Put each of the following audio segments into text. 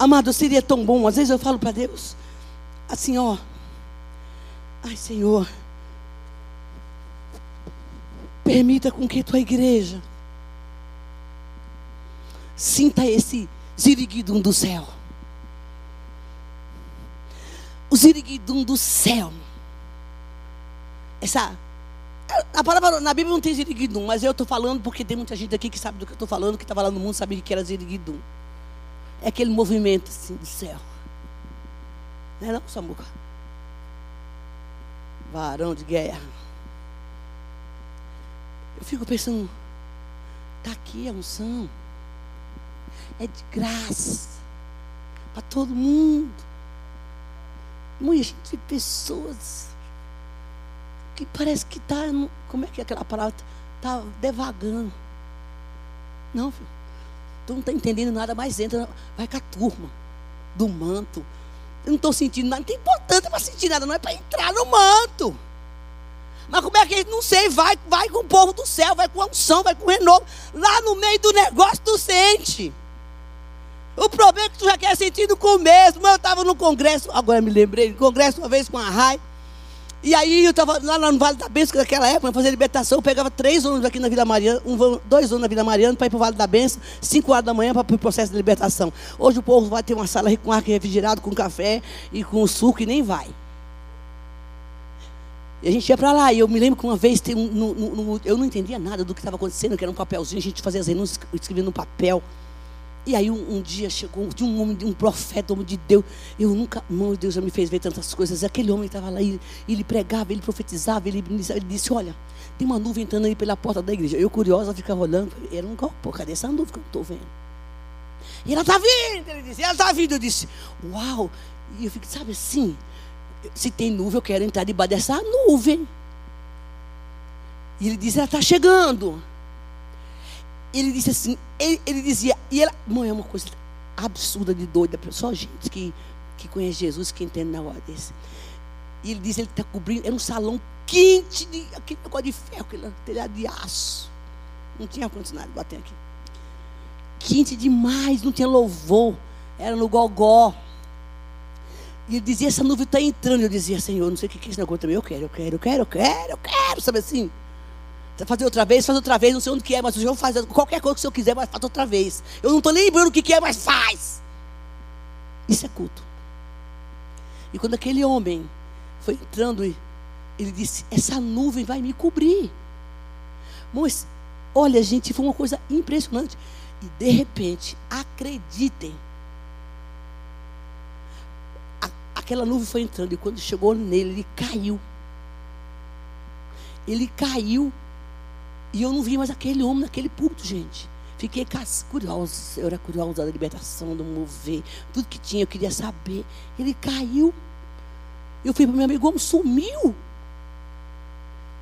Amado, seria tão bom. Às vezes eu falo para Deus, assim, ó. Ai, Senhor. Permita com que tua igreja sinta esse ziriguidum do céu. O ziriguidum do céu. Essa a palavra na Bíblia não tem ziriguidum, mas eu estou falando porque tem muita gente aqui que sabe do que eu estou falando, que estava lá no mundo, sabia que era ziriguidum. É aquele movimento assim do céu. Não é não, Samuca? Varão de guerra. Eu fico pensando, está aqui a unção. É de graça. Para todo mundo. Muita gente, pessoas que parece que está, como é que é aquela palavra? Está devagando. Não, filho. Tu não está entendendo nada, mas entra, vai com a turma do manto. Eu não estou sentindo nada, não tem importância para sentir nada, não é para entrar no manto. Mas como é que não sei, vai, vai com o povo do céu, vai com a unção, vai com o renovo. Lá no meio do negócio tu sente. O problema é que tu já quer sentir no começo. Mas eu estava no congresso, agora me lembrei, no congresso uma vez com a Rai. E aí eu estava lá no Vale da Bênção, naquela época, fazer libertação, eu pegava três ônibus aqui na Vila Mariana, um, dois ônibus na Vila Mariana para ir para o Vale da Bênção, cinco horas da manhã para o processo de libertação. Hoje o povo vai ter uma sala com ar refrigerado, com café e com suco e nem vai. E a gente ia para lá, e eu me lembro que uma vez, um, no, no, eu não entendia nada do que estava acontecendo, que era um papelzinho, a gente fazia as renúncias, escrevia no papel. E aí um, um, dia chegou de um homem, de um profeta, homem de Deus. Eu nunca, meu Deus já me fez ver tantas coisas. Aquele homem estava lá, ele, ele pregava, ele profetizava, ele, ele, disse, olha, tem uma nuvem entrando aí pela porta da igreja. Eu curiosa ficava olhando, era um pô, cadê essa nuvem que eu estou vendo? E ela está vindo, ele disse, ela está vindo. Eu disse, uau. E eu fico, sabe assim, se tem nuvem, eu quero entrar debaixo dessa nuvem. E ele disse, ela está chegando ele disse assim, ele, ele dizia, e ela, mãe, é uma coisa absurda de doida, só gente que, que conhece Jesus, que entende na hora desse. E ele disse, ele está cobrindo, era um salão quente, de, aquele negócio de ferro, aquele telhado de aço. Não tinha ar-condicionado batendo aqui. Quente demais, não tinha louvor, era no gogó. E ele dizia, essa nuvem está entrando. Eu dizia, Senhor, não sei o que é esse negócio também. Eu quero, eu quero, eu quero, eu quero, eu quero, sabe assim? Fazer outra vez, faz outra vez, não sei onde que é, mas o Senhor faz qualquer coisa que o Senhor quiser, mas faz outra vez. Eu não estou lembrando o que, que é, mas faz. Isso é culto. E quando aquele homem foi entrando, ele disse: Essa nuvem vai me cobrir. Mas, olha, gente, foi uma coisa impressionante. E de repente, acreditem. A, aquela nuvem foi entrando, e quando chegou nele, ele caiu. Ele caiu e eu não vi mais aquele homem naquele púlpito, gente. Fiquei curiosa, eu era curiosa da libertação, do mover, tudo que tinha, eu queria saber. Ele caiu. Eu fui para meu amigo, homem sumiu.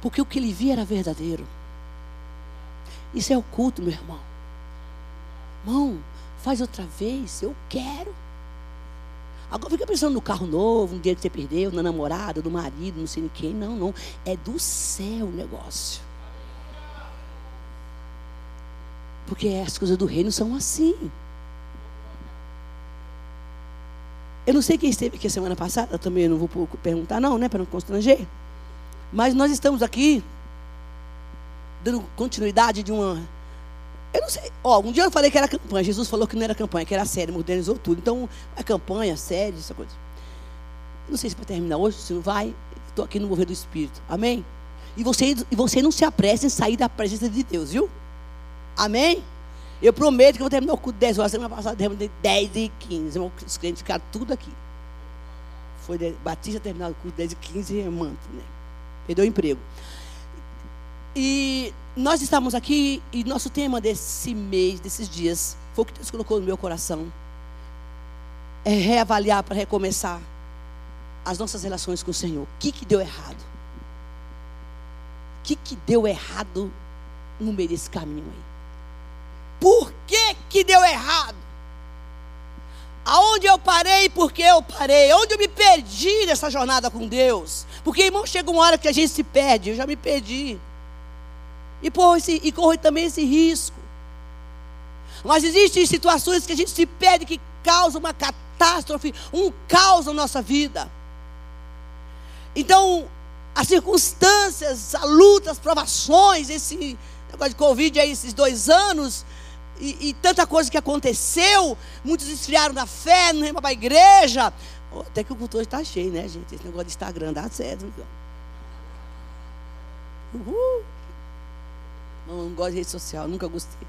Porque o que ele via era verdadeiro. Isso é o culto, meu irmão. Irmão, faz outra vez, eu quero. Agora fica pensando no carro novo, no dinheiro que você perdeu, na namorada, do marido, não sei nem quem. Não, não. É do céu o negócio. Porque as coisas do reino são assim. Eu não sei quem esteve aqui semana passada, também não vou perguntar, não, né, para não constranger. Mas nós estamos aqui dando continuidade de uma. Eu não sei. Ó, um dia eu falei que era campanha. Jesus falou que não era campanha, que era série, modernizou tudo. Então, é campanha, série, essa coisa. Não sei se vai terminar hoje, se não vai. Estou aqui no mover do Espírito. Amém? E você, e você não se apresse em sair da presença de Deus, viu? Amém? Eu prometo que eu vou terminar o culto 10 horas. Semana passada eu terminei 10 e 15. Os clientes ficaram tudo aqui. Foi de, Batista terminar o culto 10 e 15 e manto, né? Perdeu o emprego. E nós estamos aqui e nosso tema desse mês, desses dias, foi o que Deus colocou no meu coração. É reavaliar para recomeçar as nossas relações com o Senhor. O que, que deu errado? O que, que deu errado no meio desse caminho aí? Por que, que deu errado? Aonde eu parei por que eu parei? Onde eu me perdi nessa jornada com Deus? Porque, irmão, chega uma hora que a gente se perde. Eu já me perdi. E, porra, esse, e corre também esse risco. Mas existem situações que a gente se perde, que caos, uma catástrofe, um caos na nossa vida. Então, as circunstâncias, a luta, as provações, esse negócio de Covid aí, esses dois anos, e, e, tanta coisa que aconteceu, muitos esfriaram na fé, não iam para a igreja. Até que o culto hoje está cheio, né, gente? Esse negócio de Instagram dá certo. Uhul. Não, não gosto de rede social, nunca gostei.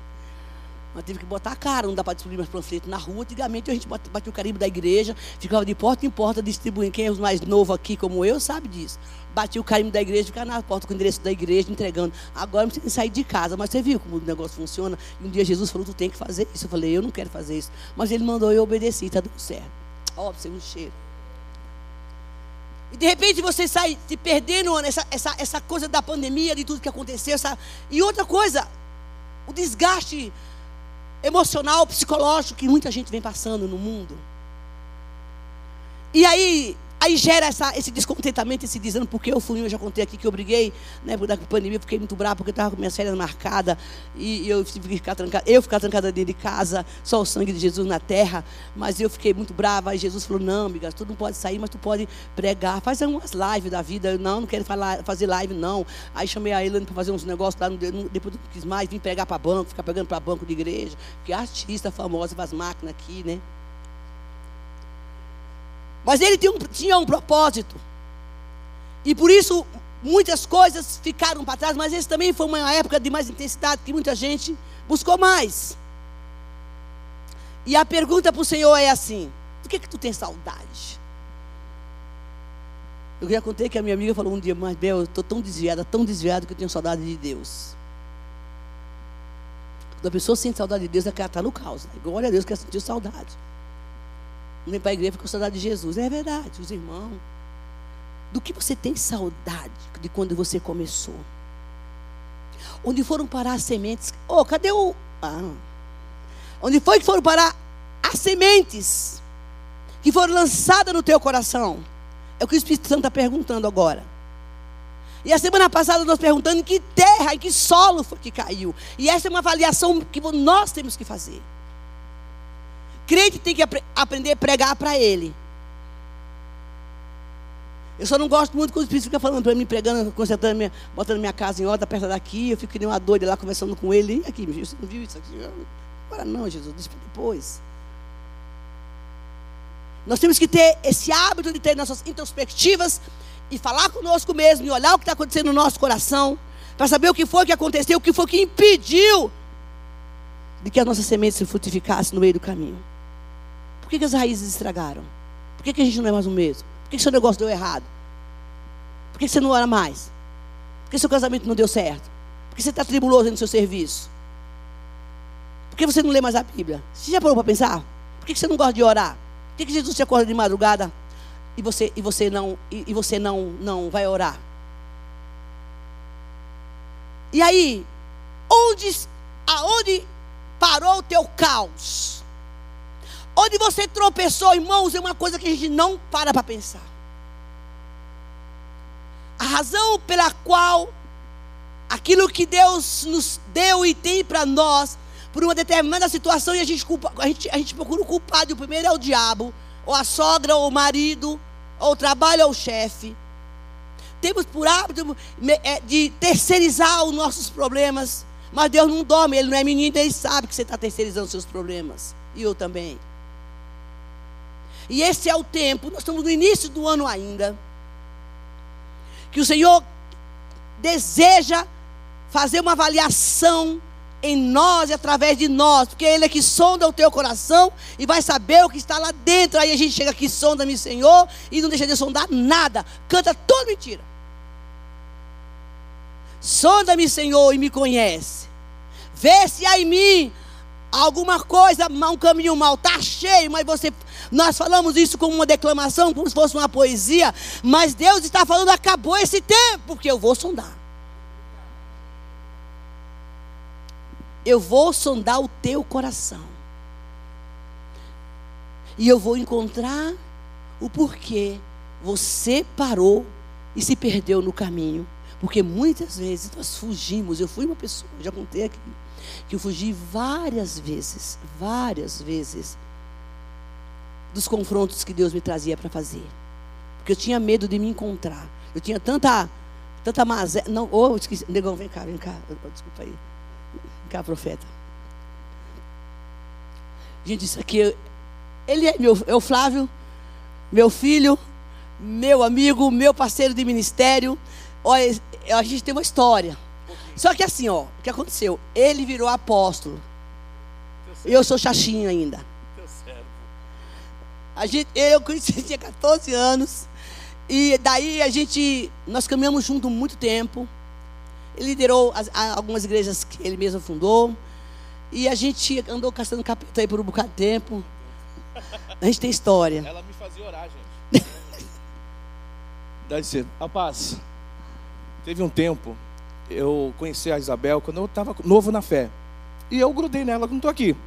Mas tive que botar a cara, não dá para distribuir mais panfletos na rua. Antigamente a gente batia o carimbo da igreja, ficava de porta em porta distribuindo. Quem é os mais novo aqui, como eu, sabe disso. Batia o carimbo da igreja, ficava na porta com o endereço da igreja, entregando. Agora não precisa sair de casa. Mas você viu como o negócio funciona? E um dia Jesus falou: Tu tem que fazer isso. Eu falei: Eu não quero fazer isso. Mas ele mandou eu obedeci, está dando certo. Ó, você um cheiro. E de repente você sai se perdendo nessa essa, essa coisa da pandemia, de tudo que aconteceu. Essa... E outra coisa, o desgaste emocional, psicológico que muita gente vem passando no mundo. E aí, aí gera essa, esse descontentamento, esse desânimo, porque eu fui, eu já contei aqui que eu briguei, né, por da pandemia, fiquei muito bravo, porque eu estava com minhas férias marcadas, e, eu tive que ficar trancada, eu ficar trancada dentro de casa, só o sangue de Jesus na terra, mas eu fiquei muito brava, aí Jesus falou, não, amiga, tu não pode sair, mas tu pode pregar, faz umas lives da vida, eu, não, não quero falar, fazer live, não, aí chamei a Elane para fazer uns negócios lá, depois não quis mais, vim pregar para banco, ficar pegando para banco de igreja, porque artista famosa, faz máquina aqui, né, mas ele tinha um, tinha um propósito. E por isso muitas coisas ficaram para trás, mas esse também foi uma época de mais intensidade que muita gente buscou mais. E a pergunta para o Senhor é assim: do que que tu tem saudade? Eu já contei que a minha amiga falou um dia, mas Bel, eu estou tão desviada, tão desviada que eu tenho saudade de Deus. Quando a pessoa sente saudade de Deus, é que ela está no caos. Né? Glória a Deus que ela sentiu saudade vem para a igreja com saudade de Jesus. É verdade, os irmãos. Do que você tem saudade de quando você começou? Onde foram parar as sementes? Oh, cadê o. Ah. Onde foi que foram parar as sementes que foram lançadas no teu coração? É o que o Espírito Santo está perguntando agora. E a semana passada nós perguntando em que terra, em que solo foi que caiu. E essa é uma avaliação que nós temos que fazer crente tem que ap aprender a pregar para ele. Eu só não gosto muito quando o Espírito fica falando para mim, pregando, consertando, minha, botando minha casa em ordem, perto daqui. Eu fico que nem uma doida lá conversando com ele. E aqui, você não viu isso aqui? Agora não, Jesus, deixa depois. Nós temos que ter esse hábito de ter nossas introspectivas e falar conosco mesmo e olhar o que está acontecendo no nosso coração, para saber o que foi que aconteceu, o que foi que impediu de que a nossa semente se frutificasse no meio do caminho. Por que, que as raízes estragaram? Por que, que a gente não é mais o mesmo? Por que, que seu negócio deu errado? Por que, que você não ora mais? Por que seu casamento não deu certo? Por que você está tribuloso no seu serviço? Por que você não lê mais a Bíblia? Você já parou para pensar? Por que, você não gosta de orar? Por que Jesus te acorda de madrugada e você, e você, não, e, e você não, não vai orar? E aí, onde, aonde parou o teu caos? Onde você tropeçou, irmãos, é uma coisa que a gente não para para pensar. A razão pela qual aquilo que Deus nos deu e tem para nós, por uma determinada situação, e a gente, culpa, a gente, a gente procura o culpado, e o primeiro é o diabo, ou a sogra, ou o marido, ou o trabalho, ou o chefe. Temos por hábito é, de terceirizar os nossos problemas, mas Deus não dorme, Ele não é menino, Ele sabe que você está terceirizando os seus problemas, e eu também. E esse é o tempo, nós estamos no início do ano ainda, que o Senhor deseja fazer uma avaliação em nós e através de nós, porque Ele é que sonda o teu coração e vai saber o que está lá dentro. Aí a gente chega aqui, sonda-me, Senhor, e não deixa de sondar nada, canta toda mentira. Sonda-me, Senhor, e me conhece. Vê se há em mim alguma coisa, um caminho mal, está cheio, mas você. Nós falamos isso como uma declamação, como se fosse uma poesia, mas Deus está falando, acabou esse tempo, porque eu vou sondar. Eu vou sondar o teu coração. E eu vou encontrar o porquê você parou e se perdeu no caminho. Porque muitas vezes nós fugimos. Eu fui uma pessoa, já contei aqui que eu fugi várias vezes, várias vezes. Dos confrontos que Deus me trazia para fazer. Porque eu tinha medo de me encontrar. Eu tinha tanta, tanta mazé. Não, oh, esqueci. Negão, vem cá, vem cá. Desculpa aí. Vem cá, profeta. Gente, isso aqui. Ele é, meu, é o Flávio, meu filho, meu amigo, meu parceiro de ministério. Olha, a gente tem uma história. Só que assim, ó, o que aconteceu? Ele virou apóstolo. Eu sou chachinho ainda. A gente, eu conheci, tinha 14 anos. E daí a gente, nós caminhamos junto muito tempo. Ele liderou as, algumas igrejas que ele mesmo fundou. E a gente andou caçando capeta aí por um bocado de tempo. A gente tem história. Ela me fazia orar, gente. Deve ser. Rapaz, teve um tempo, eu conheci a Isabel quando eu estava novo na fé. E eu grudei nela quando estou aqui.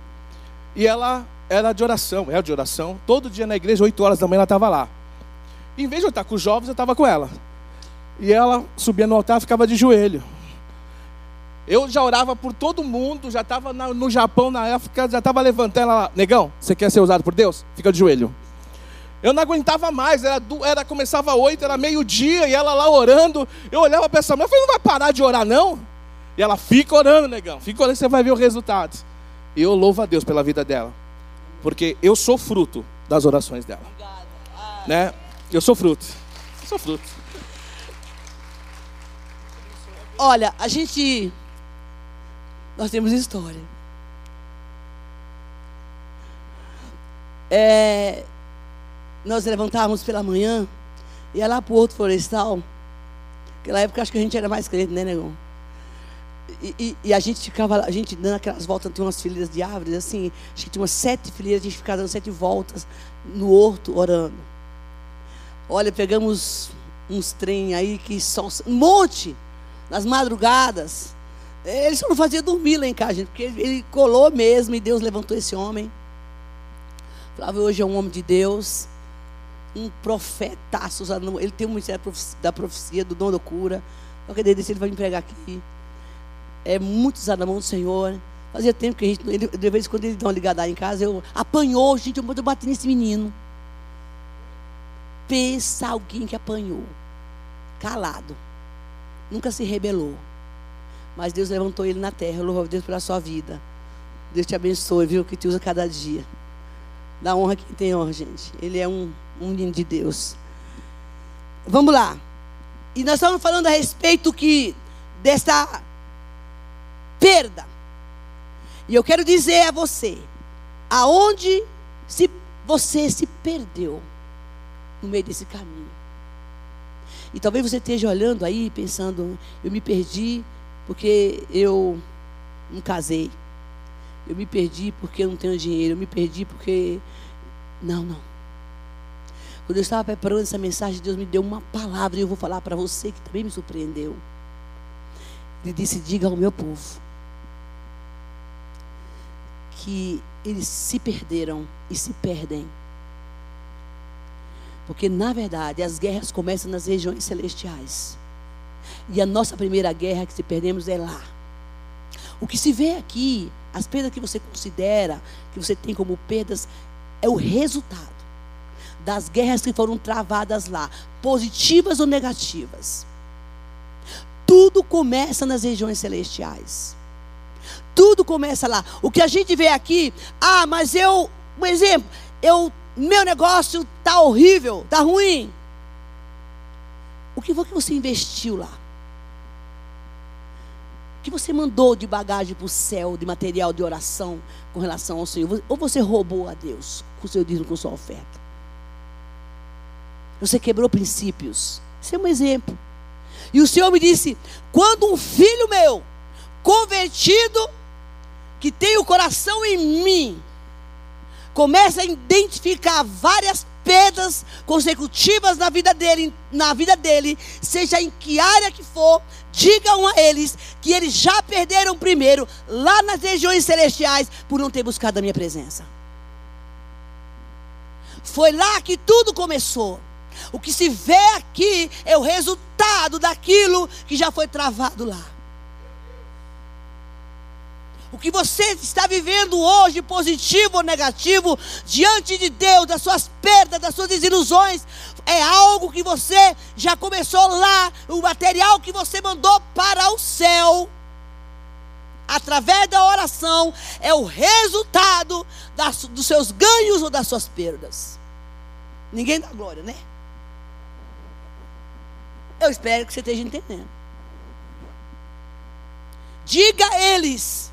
E ela era de oração, era de oração. Todo dia na igreja, 8 horas da manhã, ela estava lá. Em vez de eu estar com os jovens, eu estava com ela. E ela subia no altar, ficava de joelho. Eu já orava por todo mundo, já estava no Japão na África, já estava levantando ela lá. Negão, você quer ser usado por Deus? Fica de joelho. Eu não aguentava mais, era, era começava oito, era meio-dia, e ela lá orando. Eu olhava para essa mulher, eu falei, não vai parar de orar, não? E ela fica orando, negão, fica orando, você vai ver o resultado. E eu louvo a Deus pela vida dela, porque eu sou fruto das orações dela. Né? Eu sou fruto. Eu sou fruto. Olha, a gente nós temos história. É, nós levantávamos pela manhã, ia lá para o outro florestal. Naquela época acho que a gente era mais crente, né, negão? E, e, e, a gente ficava, a gente dando aquelas voltas, tinha umas fileiras de árvores, assim, acho que tinha umas sete fileiras, a gente ficava dando sete voltas no horto orando. Olha, pegamos uns trem aí que só. Um monte! Nas madrugadas. Ele só não fazia dormir lá em casa, gente, porque ele, colou mesmo e Deus levantou esse homem. Flávio hoje é um homem de Deus, um profetaço. Ele tem um ministério da profecia, do dom da cura. Qualquer dia desse ele vai me pregar aqui. É muito usado na mão do Senhor. Fazia tempo que a gente, ele, de vez em quando ele dá uma ligada em casa, eu apanhou, gente, eu, eu bati nesse menino. Pensa alguém que apanhou, calado, nunca se rebelou. Mas Deus levantou ele na terra. Eu louvo a Deus pela sua vida. Deus te abençoe, viu? Que te usa cada dia. Dá honra quem tem honra, gente. Ele é um, um menino de Deus. Vamos lá. E nós estamos falando a respeito que desta perda. E eu quero dizer a você, aonde se você se perdeu no meio desse caminho. E talvez você esteja olhando aí pensando, eu me perdi porque eu não casei. Eu me perdi porque eu não tenho dinheiro. Eu me perdi porque. Não, não. Quando eu estava preparando essa mensagem, Deus me deu uma palavra e eu vou falar para você que também me surpreendeu. Ele disse: Diga ao meu povo que eles se perderam e se perdem. Porque, na verdade, as guerras começam nas regiões celestiais. E a nossa primeira guerra que se perdemos é lá. O que se vê aqui, as perdas que você considera, que você tem como perdas, é o resultado das guerras que foram travadas lá, positivas ou negativas. Tudo começa nas regiões celestiais. Tudo começa lá. O que a gente vê aqui, ah, mas eu, um exemplo, eu, meu negócio tá horrível, tá ruim. O que foi que você investiu lá? que você mandou de bagagem para o céu, de material de oração com relação ao Senhor? Ou você roubou a Deus com o seu dízimo, com sua oferta? Você quebrou princípios. Isso é um exemplo. E o Senhor me disse: quando um filho meu, convertido, que tem o coração em mim, começa a identificar várias perdas consecutivas na vida dele, na vida dele, seja em que área que for, digam a eles que eles já perderam primeiro lá nas regiões celestiais por não ter buscado a minha presença. Foi lá que tudo começou. O que se vê aqui é o resultado daquilo que já foi travado lá. Que você está vivendo hoje, positivo ou negativo, diante de Deus, das suas perdas, das suas desilusões, é algo que você já começou lá, o material que você mandou para o céu através da oração, é o resultado das, dos seus ganhos ou das suas perdas. Ninguém dá glória, né? Eu espero que você esteja entendendo. Diga a eles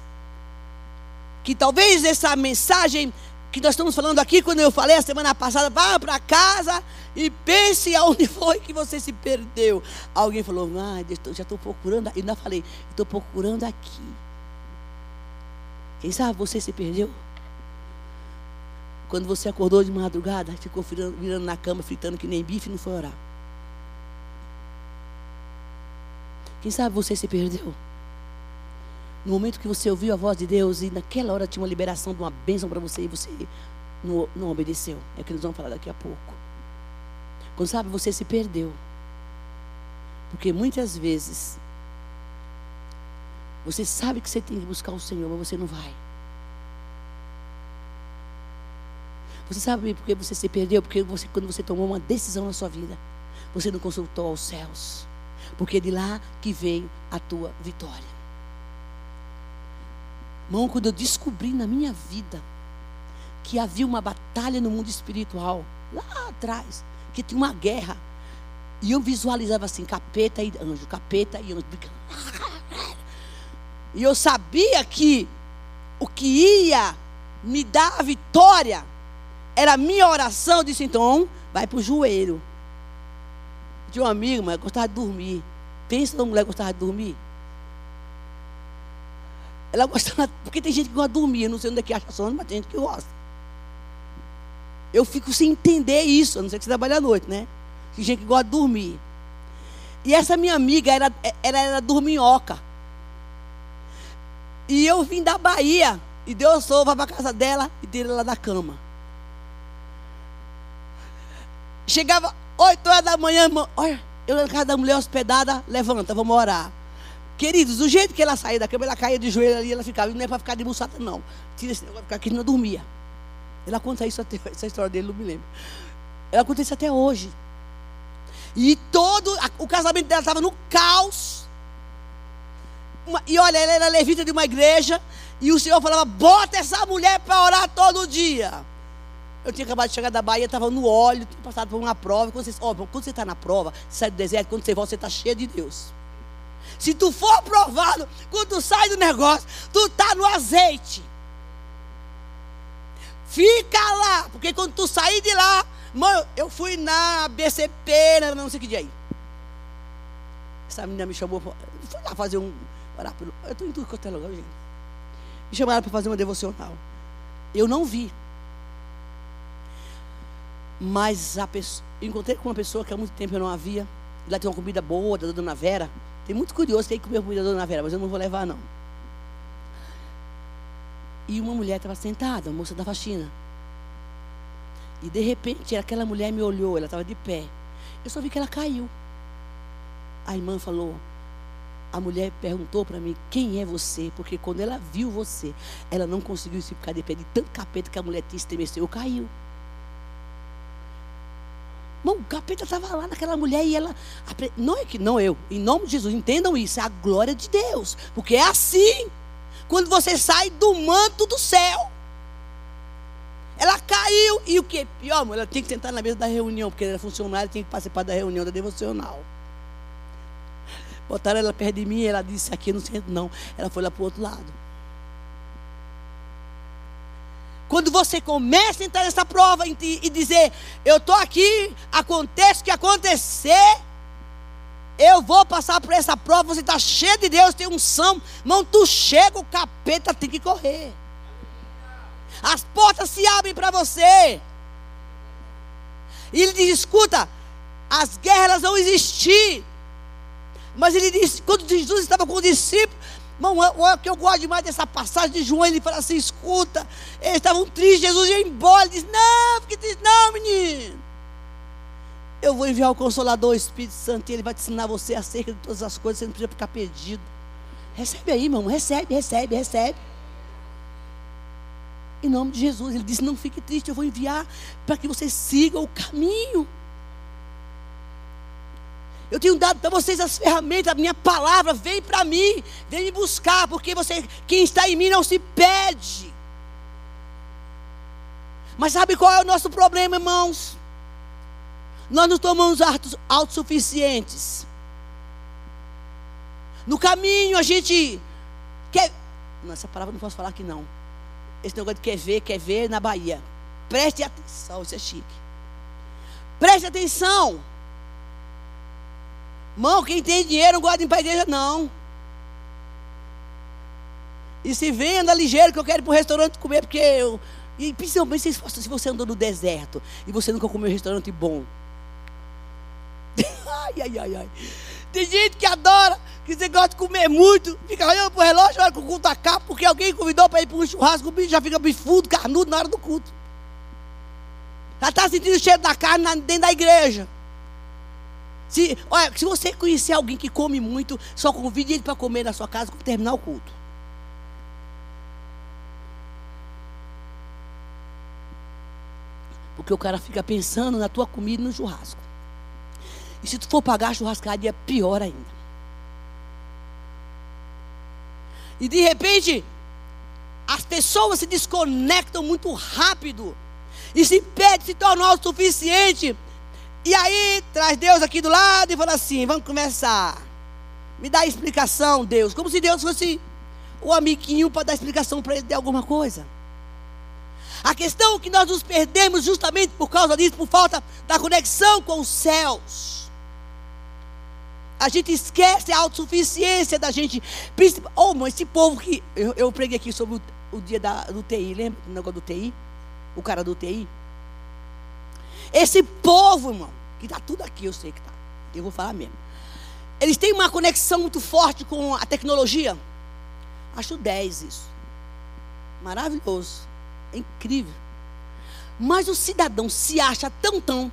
que talvez essa mensagem que nós estamos falando aqui, quando eu falei a semana passada, vá para casa e pense aonde foi que você se perdeu. Alguém falou, ah, já estou procurando, e ainda falei, estou procurando aqui. Quem sabe você se perdeu? Quando você acordou de madrugada, ficou virando, virando na cama, fritando que nem bife e não foi orar. Quem sabe você se perdeu? No momento que você ouviu a voz de Deus e naquela hora tinha uma liberação de uma bênção para você e você não, não obedeceu. É o que eles vão falar daqui a pouco. Quando sabe, você se perdeu. Porque muitas vezes você sabe que você tem que buscar o Senhor, mas você não vai. Você sabe por que você se perdeu? Porque você, quando você tomou uma decisão na sua vida, você não consultou aos céus. Porque é de lá que veio a tua vitória. Irmão, quando eu descobri na minha vida que havia uma batalha no mundo espiritual, lá atrás, que tinha uma guerra, e eu visualizava assim, capeta e anjo, capeta e anjo. E eu sabia que o que ia me dar a vitória era a minha oração. Eu disse, então, vai para o joelho. Tinha um amigo, mas gostava de dormir. Pensa numa mulher que gostava de dormir. Ela gostava, porque tem gente que gosta de dormir, eu não sei onde é que acha sono, mas tem gente que gosta. Eu fico sem entender isso, a não ser que você trabalha à noite, né? Tem gente que gosta de dormir. E essa minha amiga era, era, era dorminhoca. E eu vim da Bahia. E Deus sova para a casa dela e tirei ela da cama. Chegava 8 horas da manhã, olha, eu na casa da mulher hospedada, levanta, vamos orar. Queridos, do jeito que ela saía da cama, ela caía de joelho ali, ela ficava, não é para ficar de buçata, não. Tira esse negócio, aqui, não dormia. Ela conta isso até, essa história dele, não me lembro. Ela conta isso até hoje. E todo, o casamento dela estava no caos. E olha, ela era levita de uma igreja. E o Senhor falava: bota essa mulher para orar todo dia. Eu tinha acabado de chegar da Bahia, estava no óleo, tinha passado por uma prova. Quando você, está na prova, você sai do deserto, quando você volta, você está cheio de Deus. Se tu for aprovado, quando tu sai do negócio, tu está no azeite. Fica lá, porque quando tu sair de lá, mãe, eu fui na BCP, não sei que dia aí. Essa menina me chamou, fui lá fazer um. Eu estou em tudo quanto é lugar, gente. Me chamaram para fazer uma devocional. Eu não vi. Mas a pessoa, encontrei com uma pessoa que há muito tempo eu não havia. Lá tem uma comida boa da Dona Vera. Tem muito curioso que aí comer comida da Dona Vera, mas eu não vou levar, não. E uma mulher estava sentada, a moça da faxina. E de repente aquela mulher me olhou, ela estava de pé. Eu só vi que ela caiu. A irmã falou: a mulher perguntou para mim quem é você, porque quando ela viu você, ela não conseguiu se ficar de pé de tanto capeta que a mulher tinha estremeceu, caiu. Irmão, o capeta estava lá naquela mulher e ela. Não é que não eu, em nome de Jesus, entendam isso, é a glória de Deus. Porque é assim. Quando você sai do manto do céu. Ela caiu. E o que pior, ela tem que sentar na mesa da reunião, porque ela era funcionária, tem que participar da reunião da devocional. Botaram ela perto de mim e ela disse: Aqui não sei, não. Ela foi lá para o outro lado. Quando você começa a entrar nessa prova e, e dizer: Eu estou aqui, acontece o que acontecer, eu vou passar por essa prova. Você está cheio de Deus, tem unção. Mão, tu chega, o capeta tem que correr. As portas se abrem para você. E ele diz: Escuta, as guerras vão existir. Mas ele disse, quando Jesus estava com os discípulos, irmão, o que eu gosto demais dessa passagem de João, ele fala assim: escuta, eles estavam tristes, Jesus ia embora, ele disse: não, fique triste, não, menino. Eu vou enviar o Consolador, o Espírito Santo, e ele vai te ensinar você acerca de todas as coisas, você não precisa ficar perdido. Recebe aí, irmão, recebe, recebe, recebe. Em nome de Jesus. Ele disse: Não fique triste, eu vou enviar para que você siga o caminho. Eu tenho dado para vocês as ferramentas, a minha palavra, vem para mim, vem me buscar, porque você, quem está em mim não se pede. Mas sabe qual é o nosso problema, irmãos? Nós nos tomamos autossuficientes. No caminho a gente quer. Não, essa palavra não posso falar aqui não. Esse negócio de quer ver, quer ver na Bahia. Preste atenção, isso é chique. Preste atenção. Irmão, quem tem dinheiro não de ir para igreja, não. E se vem, anda ligeiro, que eu quero ir para o restaurante comer, porque eu. E principalmente se você andou no deserto e você nunca comeu um restaurante bom. ai, ai, ai, ai. Tem gente que adora, que você gosta de comer muito, fica olhando pro relógio, olha que o culto acaba, porque alguém convidou para ir para um churrasco, o bicho já fica bifudo, carnudo na hora do culto. Já está sentindo o cheiro da carne dentro da igreja. Se, olha, se você conhecer alguém que come muito, só convide ele para comer na sua casa quando terminar o culto. Porque o cara fica pensando na tua comida no churrasco. E se tu for pagar a churrascaria, pior ainda. E de repente, as pessoas se desconectam muito rápido. E se pede se tornar o suficiente e aí traz Deus aqui do lado e fala assim: vamos começar. Me dá explicação, Deus. Como se Deus fosse o amiguinho para dar explicação para ele de alguma coisa. A questão é que nós nos perdemos justamente por causa disso, por falta da conexão com os céus. A gente esquece a autossuficiência da gente. Oh, mas esse povo que. Eu, eu preguei aqui sobre o, o dia da, do TI, lembra o negócio do TI? O cara do TI. Esse povo, irmão, que está tudo aqui, eu sei que está. Eu vou falar mesmo. Eles têm uma conexão muito forte com a tecnologia. Acho 10 isso. Maravilhoso. É incrível. Mas o cidadão se acha tão tão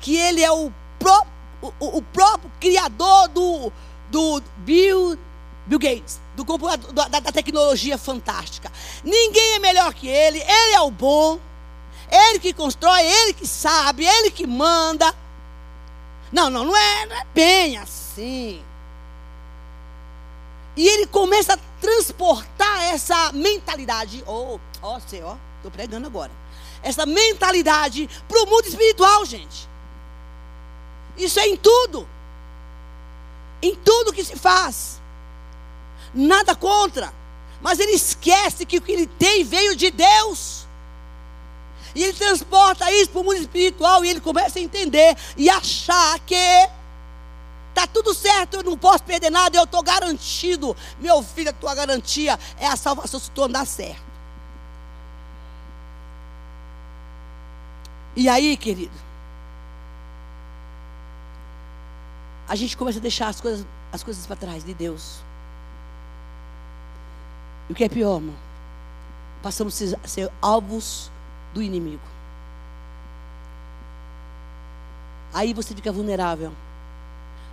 que ele é o, pró, o, o próprio criador do, do Bill, Bill Gates, do, da, da tecnologia fantástica. Ninguém é melhor que ele, ele é o bom. Ele que constrói, ele que sabe, ele que manda. Não, não, não é, não é bem assim. E ele começa a transportar essa mentalidade. Ó, ó, estou pregando agora. Essa mentalidade para o mundo espiritual, gente. Isso é em tudo. Em tudo que se faz. Nada contra. Mas ele esquece que o que ele tem veio de Deus. E ele transporta isso para o mundo espiritual e ele começa a entender e achar que está tudo certo, eu não posso perder nada, eu estou garantido. Meu filho, a tua garantia é a salvação se tu andar certo. E aí, querido, a gente começa a deixar as coisas, as coisas para trás de Deus. E o que é pior, irmão? Passamos a ser alvos do inimigo. Aí você fica vulnerável.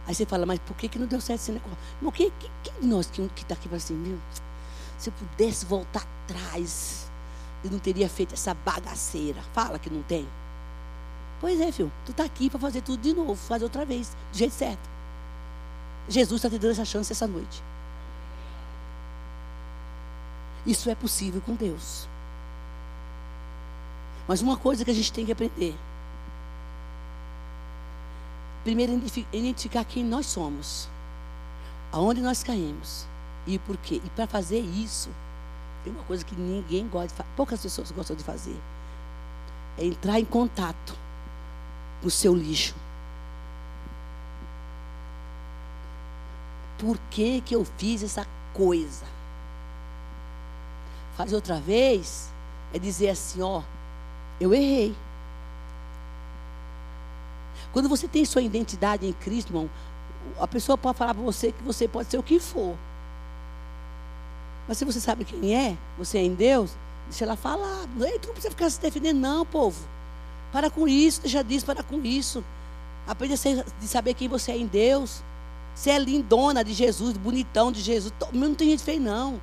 Aí você fala, mas por que, que não deu certo esse negócio? Irmão, quem, de nós que está aqui fala assim, meu, se eu pudesse voltar atrás, eu não teria feito essa bagaceira. Fala que não tem. Pois é, filho, tu está aqui para fazer tudo de novo, fazer outra vez, do jeito certo. Jesus está te dando essa chance essa noite. Isso é possível com Deus. Mas uma coisa que a gente tem que aprender. Primeiro, identificar quem nós somos. Aonde nós caímos. E por quê. E para fazer isso, tem uma coisa que ninguém gosta de. Poucas pessoas gostam de fazer. É entrar em contato com o seu lixo. Por que, que eu fiz essa coisa? Faz outra vez, é dizer assim, ó, eu errei. Quando você tem sua identidade em Cristo, irmão, a pessoa pode falar para você que você pode ser o que for. Mas se você sabe quem é, você é em Deus, deixa ela falar. Não precisa ficar se defendendo, não, povo. Para com isso, deixa disso, para com isso. Aprenda a saber quem você é em Deus. Você é lindona de Jesus, bonitão de Jesus. Não tem gente feia, não.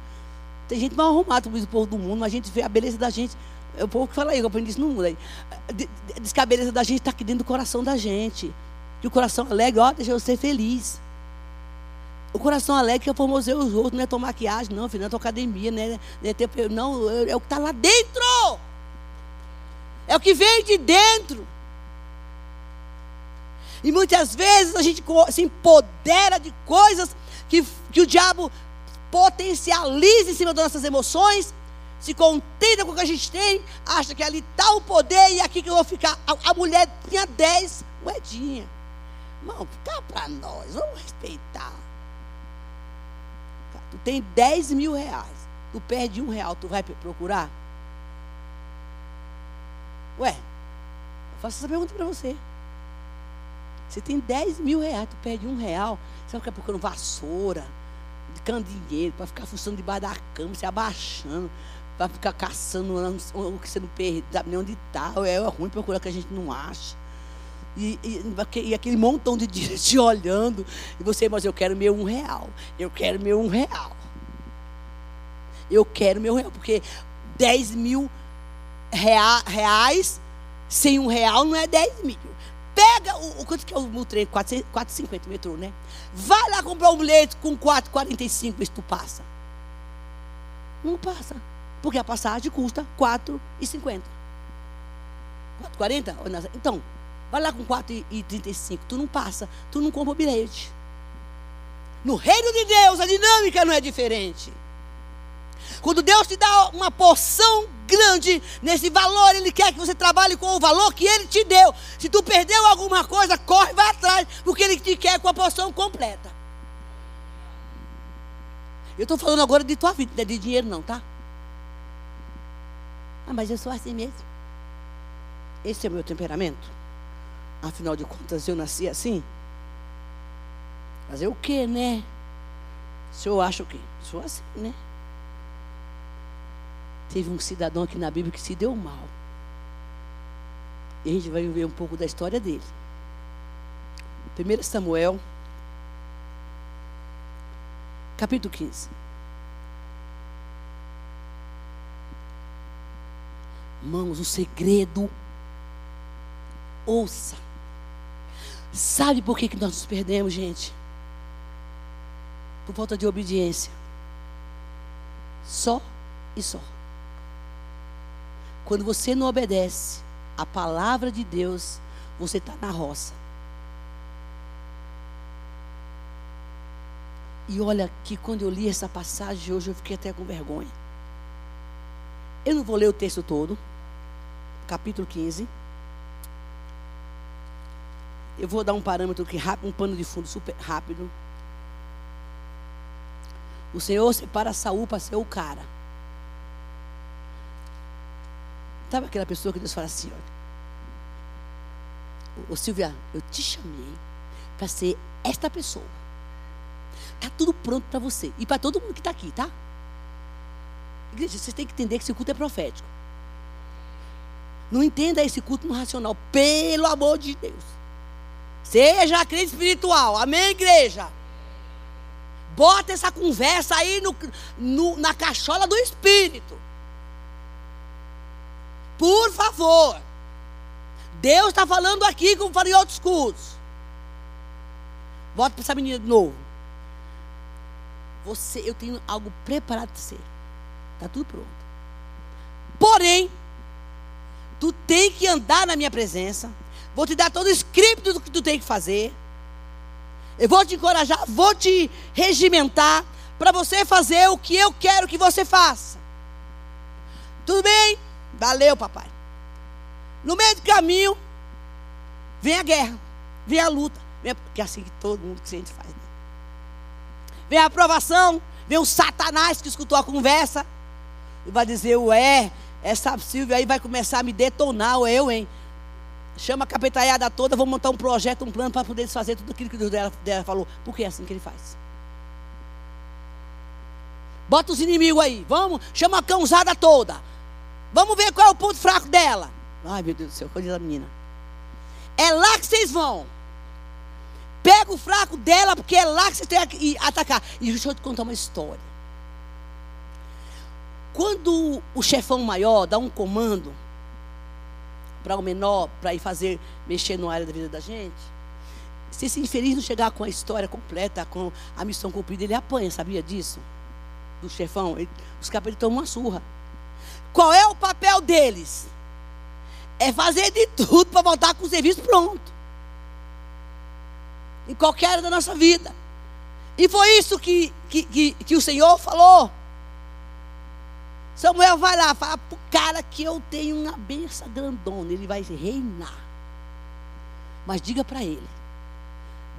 Tem gente mal arrumada, como o povo do mundo, mas a gente vê a beleza da gente. O povo que fala aí, eu aprendi isso no mundo. Aí. A da gente está aqui dentro do coração da gente. Que o coração alegre, ó, deixa eu ser feliz. O coração alegre é formosear os outros, não é tomar maquiagem, não, filho, não é tua academia, né? Não, é, ter, não, é o que está lá dentro. É o que vem de dentro. E muitas vezes a gente se empodera de coisas que, que o diabo potencializa em cima das nossas emoções, se contenta com o que a gente tem, acha que ali está o poder e aqui que eu vou ficar. A, a mulher tinha 10 moedinhas. Irmão, fica para nós, vamos respeitar. Tu tem 10 mil reais. Tu perde um real, tu vai procurar? Ué, eu faço essa pergunta para você. Você tem 10 mil reais, tu perde um real, você vai ficar procurando vassoura, de dinheiro, para ficar funcionando debaixo da cama, se abaixando, para ficar caçando o que você não perde, sabe nem onde está. É ruim procurar que a gente não acha. E, e, e, aquele montão de dias te olhando, e você, mas eu quero meu um real, eu quero meu um real. Eu quero meu real, porque 10 mil rea, reais sem um real não é 10 mil. Pega o, o quanto que é o, o trem? 4,50 metrô, né? Vai lá comprar um bilhete com 4,45 se tu passa. Não passa. Porque a passagem custa 4,50. 4,40? Então, vai lá com 4,35. Tu não passa. Tu não compra o bilhete. No reino de Deus, a dinâmica não é diferente. Quando Deus te dá uma porção grande nesse valor, Ele quer que você trabalhe com o valor que Ele te deu. Se tu perdeu alguma coisa, corre, vai atrás, porque Ele te quer com a porção completa. Eu estou falando agora de tua vida, não é de dinheiro não, tá? Ah, mas eu sou assim mesmo. Esse é o meu temperamento. Afinal de contas, eu nasci assim. Fazer o quê, né? O senhor acha o quê? Sou assim, né? Teve um cidadão aqui na Bíblia que se deu mal. E a gente vai ver um pouco da história dele. 1 Samuel, capítulo 15. Irmãos, o segredo, ouça. Sabe por que, que nós nos perdemos, gente? Por falta de obediência. Só e só. Quando você não obedece a palavra de Deus, você está na roça. E olha que quando eu li essa passagem hoje, eu fiquei até com vergonha. Eu não vou ler o texto todo, capítulo 15. Eu vou dar um parâmetro que rápido, um pano de fundo super rápido. O Senhor separa Saul para ser o cara. Sabe aquela pessoa que Deus fala assim, olha. Ô Silvia, eu te chamei para ser esta pessoa. Está tudo pronto para você. E para todo mundo que está aqui, tá? Igreja, vocês têm que entender que esse culto é profético. Não entenda esse culto no racional, pelo amor de Deus. Seja crente espiritual, amém, igreja? Bota essa conversa aí no, no, na cachola do Espírito. Por favor. Deus está falando aqui como falei em outros cultos. Volta para essa menina de novo. Você, eu tenho algo preparado para você. Está tudo pronto. Porém, tu tem que andar na minha presença. Vou te dar todo o script do que tu tem que fazer. Eu vou te encorajar, vou te regimentar para você fazer o que eu quero que você faça. Tudo bem? Valeu, papai. No meio do caminho, vem a guerra, vem a luta. Vem a, que é assim que todo mundo que a gente faz. Né? Vem a aprovação, vem o Satanás que escutou a conversa. E vai dizer, ué, essa Silvia aí vai começar a me detonar, ué, eu, hein? Chama a capetaiada toda, vou montar um projeto, um plano para poder desfazer tudo aquilo que Deus dela, dela falou. Porque é assim que ele faz. Bota os inimigos aí, vamos, chama a cãozada toda. Vamos ver qual é o ponto fraco dela. Ai, meu Deus do céu, coisa da menina. É lá que vocês vão. Pega o fraco dela, porque é lá que vocês têm que atacar. E deixa eu te contar uma história. Quando o chefão maior dá um comando para o menor, para ir fazer, mexer na área da vida da gente, se esse infeliz não chegar com a história completa, com a missão cumprida, ele apanha, sabia disso? Do chefão. Ele, os caras tomam uma surra. Qual é o papel deles? É fazer de tudo para voltar com o serviço pronto. Em qualquer área da nossa vida. E foi isso que, que, que, que o Senhor falou. Samuel vai lá, fala para o cara que eu tenho uma benção grandona, ele vai reinar. Mas diga para ele,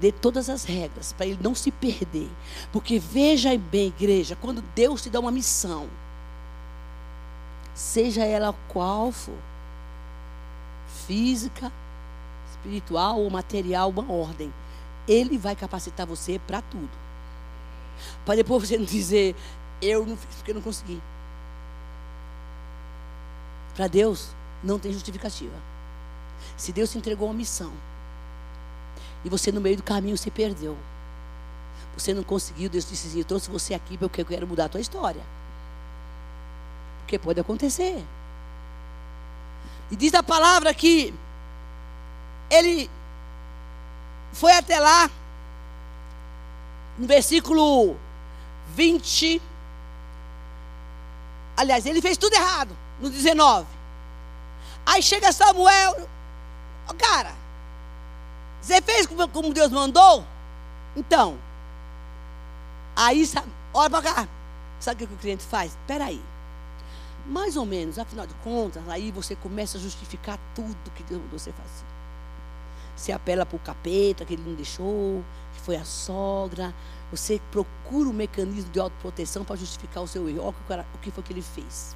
dê todas as regras para ele não se perder. Porque veja bem, igreja, quando Deus te dá uma missão, seja ela qual for, física, espiritual ou material, uma ordem, ele vai capacitar você para tudo. Para depois você não dizer, eu não fiz porque não consegui. Para Deus não tem justificativa. Se Deus te entregou uma missão, e você no meio do caminho se perdeu. Você não conseguiu, Deus disse assim, eu trouxe você aqui porque eu quero mudar a tua história. Porque pode acontecer. E diz a palavra que ele foi até lá, no versículo 20. Aliás, ele fez tudo errado, no 19. Aí chega Samuel, oh, cara, você fez como Deus mandou? Então, aí, olha para cá. Sabe o que o cliente faz? Espera aí. Mais ou menos, afinal de contas, aí você começa a justificar tudo que Deus mandou você fazer. Você apela para o capeta que ele não deixou, que foi a sogra. Você procura um mecanismo de autoproteção para justificar o seu erro. Olha o que foi que ele fez.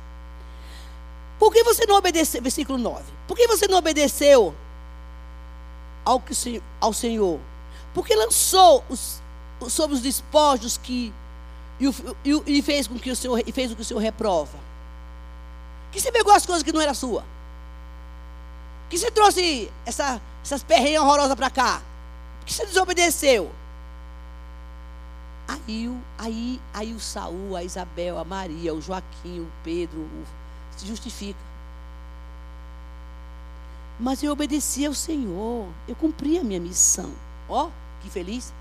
Por que você não obedeceu? Versículo 9. Por que você não obedeceu ao, que, ao Senhor. Porque lançou os, sobre os despojos que. E, e, e, fez com que o Senhor, e fez o que o Senhor reprova. Que você pegou as coisas que não era sua. Que você trouxe essa, essas perrenhas horrorosas para cá. Que você desobedeceu. Aí, aí, aí o Saul, a Isabel, a Maria, o Joaquim, o Pedro, o, se justifica. Mas eu obedeci ao Senhor. Eu cumpri a minha missão. Ó, oh, que feliz.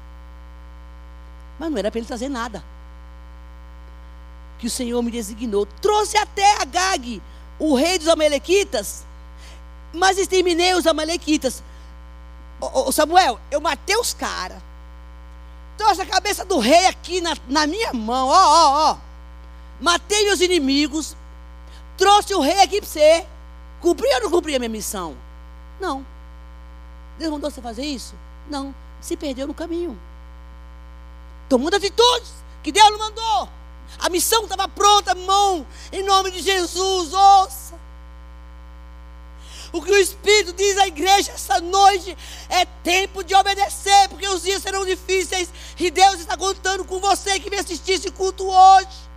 Mas não era para ele trazer nada. Que o Senhor me designou. Trouxe até Agag, o rei dos Amalequitas. Mas exterminei os Amalequitas. Ô, ô Samuel, eu matei os caras. Trouxe a cabeça do rei aqui na, na minha mão. Ó, ó, ó. Matei meus inimigos. Trouxe o rei aqui para você. Cumpri ou não cumpri a minha missão? Não. Deus mandou você fazer isso? Não. Se perdeu no caminho. Tomando atitudes que Deus não mandou. A missão estava pronta, mão, em nome de Jesus, ouça. O que o Espírito diz à igreja essa noite é tempo de obedecer, porque os dias serão difíceis e Deus está contando com você que me assistir esse culto hoje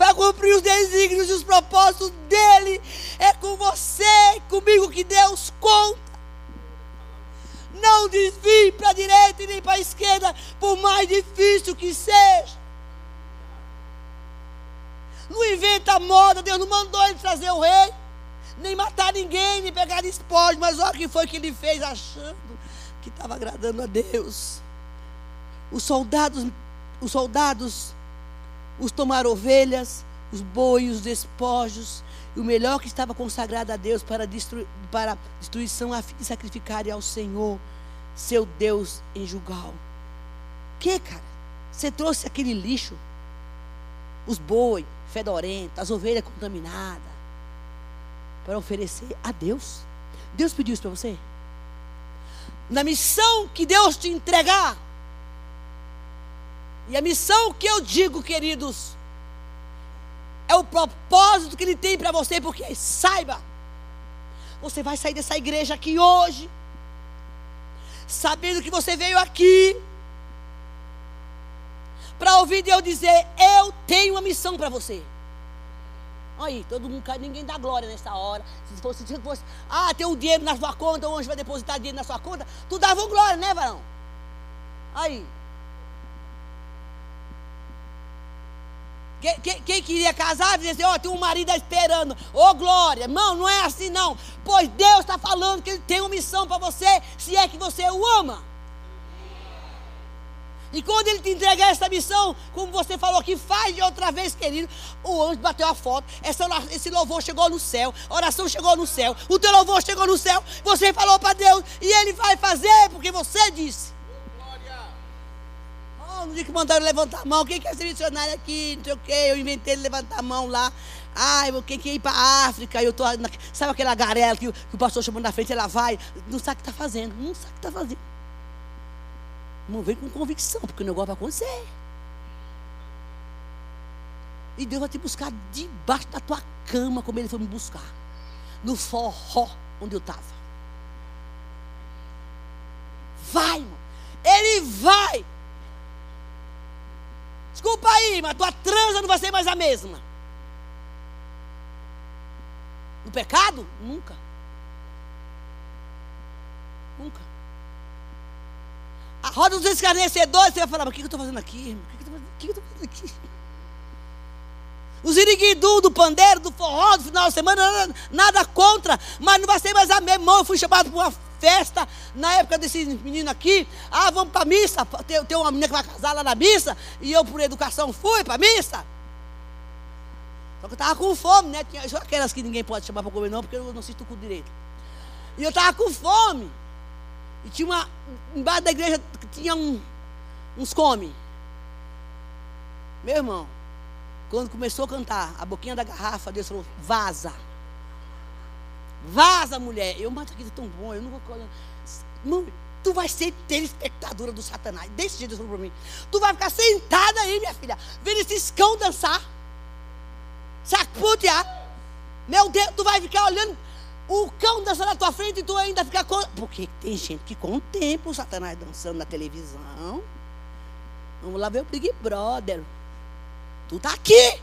para cumprir os desígnios e os propósitos dele. É com você, comigo que Deus conta. Não desvie para a direita e nem para a esquerda, por mais difícil que seja. Não inventa moda, Deus não mandou ele trazer o rei, nem matar ninguém, nem pegar espólio, mas olha o que foi que ele fez achando que estava agradando a Deus. Os soldados, os soldados os tomar ovelhas, os bois, os despojos, e o melhor que estava consagrado a Deus para, destru para destruição, de sacrificarem ao Senhor, seu Deus em Jugal. Que, cara? Você trouxe aquele lixo, os bois fedorentos, as ovelhas contaminadas, para oferecer a Deus. Deus pediu isso para você? Na missão que Deus te entregar, e a missão que eu digo, queridos, é o propósito que Ele tem para você, porque saiba, você vai sair dessa igreja aqui hoje, sabendo que você veio aqui, para ouvir Deus dizer: Eu tenho uma missão para você. Aí, todo mundo ninguém dá glória nessa hora. Se fosse, se fosse, ah, tem um dinheiro na sua conta, o anjo vai depositar dinheiro na sua conta, tu dava glória, né, varão? Aí, Quem, quem, quem, queria casar, dizia assim, ó, oh, tem um marido esperando. Ô, oh, glória. Irmão, não é assim não. Pois Deus está falando que Ele tem uma missão para você, se é que você o ama. E quando Ele te entregar essa missão, como você falou aqui, faz de outra vez, querido. O anjo bateu a foto, essa, esse louvor chegou no céu, a oração chegou no céu, o teu louvor chegou no céu, você falou para Deus, e Ele vai fazer, porque você disse no dia que mandaram levantar a mão, quem quer ser missionário aqui, não sei o quê, eu inventei de levantar a mão lá. Ai, quem quer ir para a África, eu tô, na, sabe aquela garela que, que, o pastor chamou na frente, ela vai, não sabe o que está fazendo, não sabe o que está fazendo. Não vem com convicção, porque o negócio vai acontecer. E Deus vai te buscar debaixo da tua cama, como Ele foi me buscar. No forró onde eu estava. Vai, irmão. Ele vai. Desculpa aí, mas tua transa não vai ser mais a mesma. No pecado? Nunca. Nunca. A roda dos escarnecedores, você vai falar, mas o que eu estou fazendo aqui? O que eu estou fazendo aqui? Os iriguidu do pandeiro, do forró, do final de semana, nada, contra, mas não vai ser mais a mesma. Eu fui chamado para uma festa, na época desse menino aqui, ah, vamos para a missa, tem, tem uma menina que vai casar lá na missa, e eu por educação fui para a missa. Só que eu estava com fome, né? Tinha só aquelas que ninguém pode chamar para comer não, porque eu não sinto com direito. E eu estava com fome. E tinha uma, embaixo da igreja tinha um, uns come. Meu irmão, quando começou a cantar, a boquinha da garrafa, Deus falou, vaza. Vaza, mulher. Eu, mas aqui é tão bom, eu não vou. Não, tu vai ser telespectadora do Satanás. Desse jeito Deus falou para mim. Tu vai ficar sentada aí, minha filha, vendo esses cão dançar. Sacutear. Meu Deus, tu vai ficar olhando o cão dançando na tua frente e tu ainda fica com. Porque tem gente que contempla o Satanás dançando na televisão. Vamos lá ver o Big Brother. Tu tá aqui.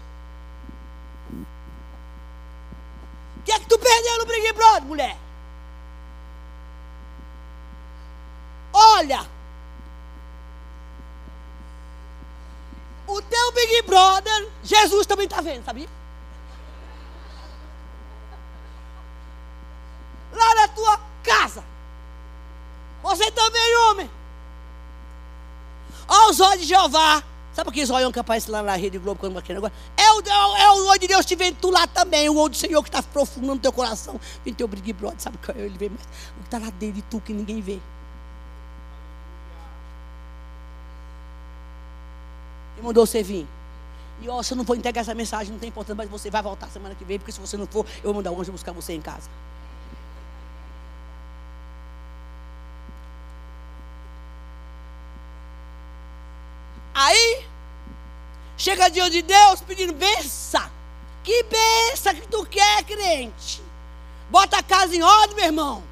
Que é que tu perdeu no Big Brother, mulher? Olha, o teu Big Brother, Jesus também está vendo, sabia? Lá na tua casa. Você também, homem. Olha os olhos de Jeová Sabe aqueles olhão que aparece lá na Rede Globo quando aquele negócio? É o, é o olho de Deus te vendo tu lá também. O olho do Senhor que está profundo no teu coração. Vem teu Big Brother, sabe que ele vê mais? O que está lá dentro de tu que ninguém vê. Ele mandou você vir. E ó, se eu não vou entregar essa mensagem, não tem importância, mas você vai voltar semana que vem, porque se você não for, eu vou mandar um anjo buscar você em casa. Aí, chega diante de Deus pedindo benção. Que benção que tu quer, crente? Bota a casa em ordem, meu irmão.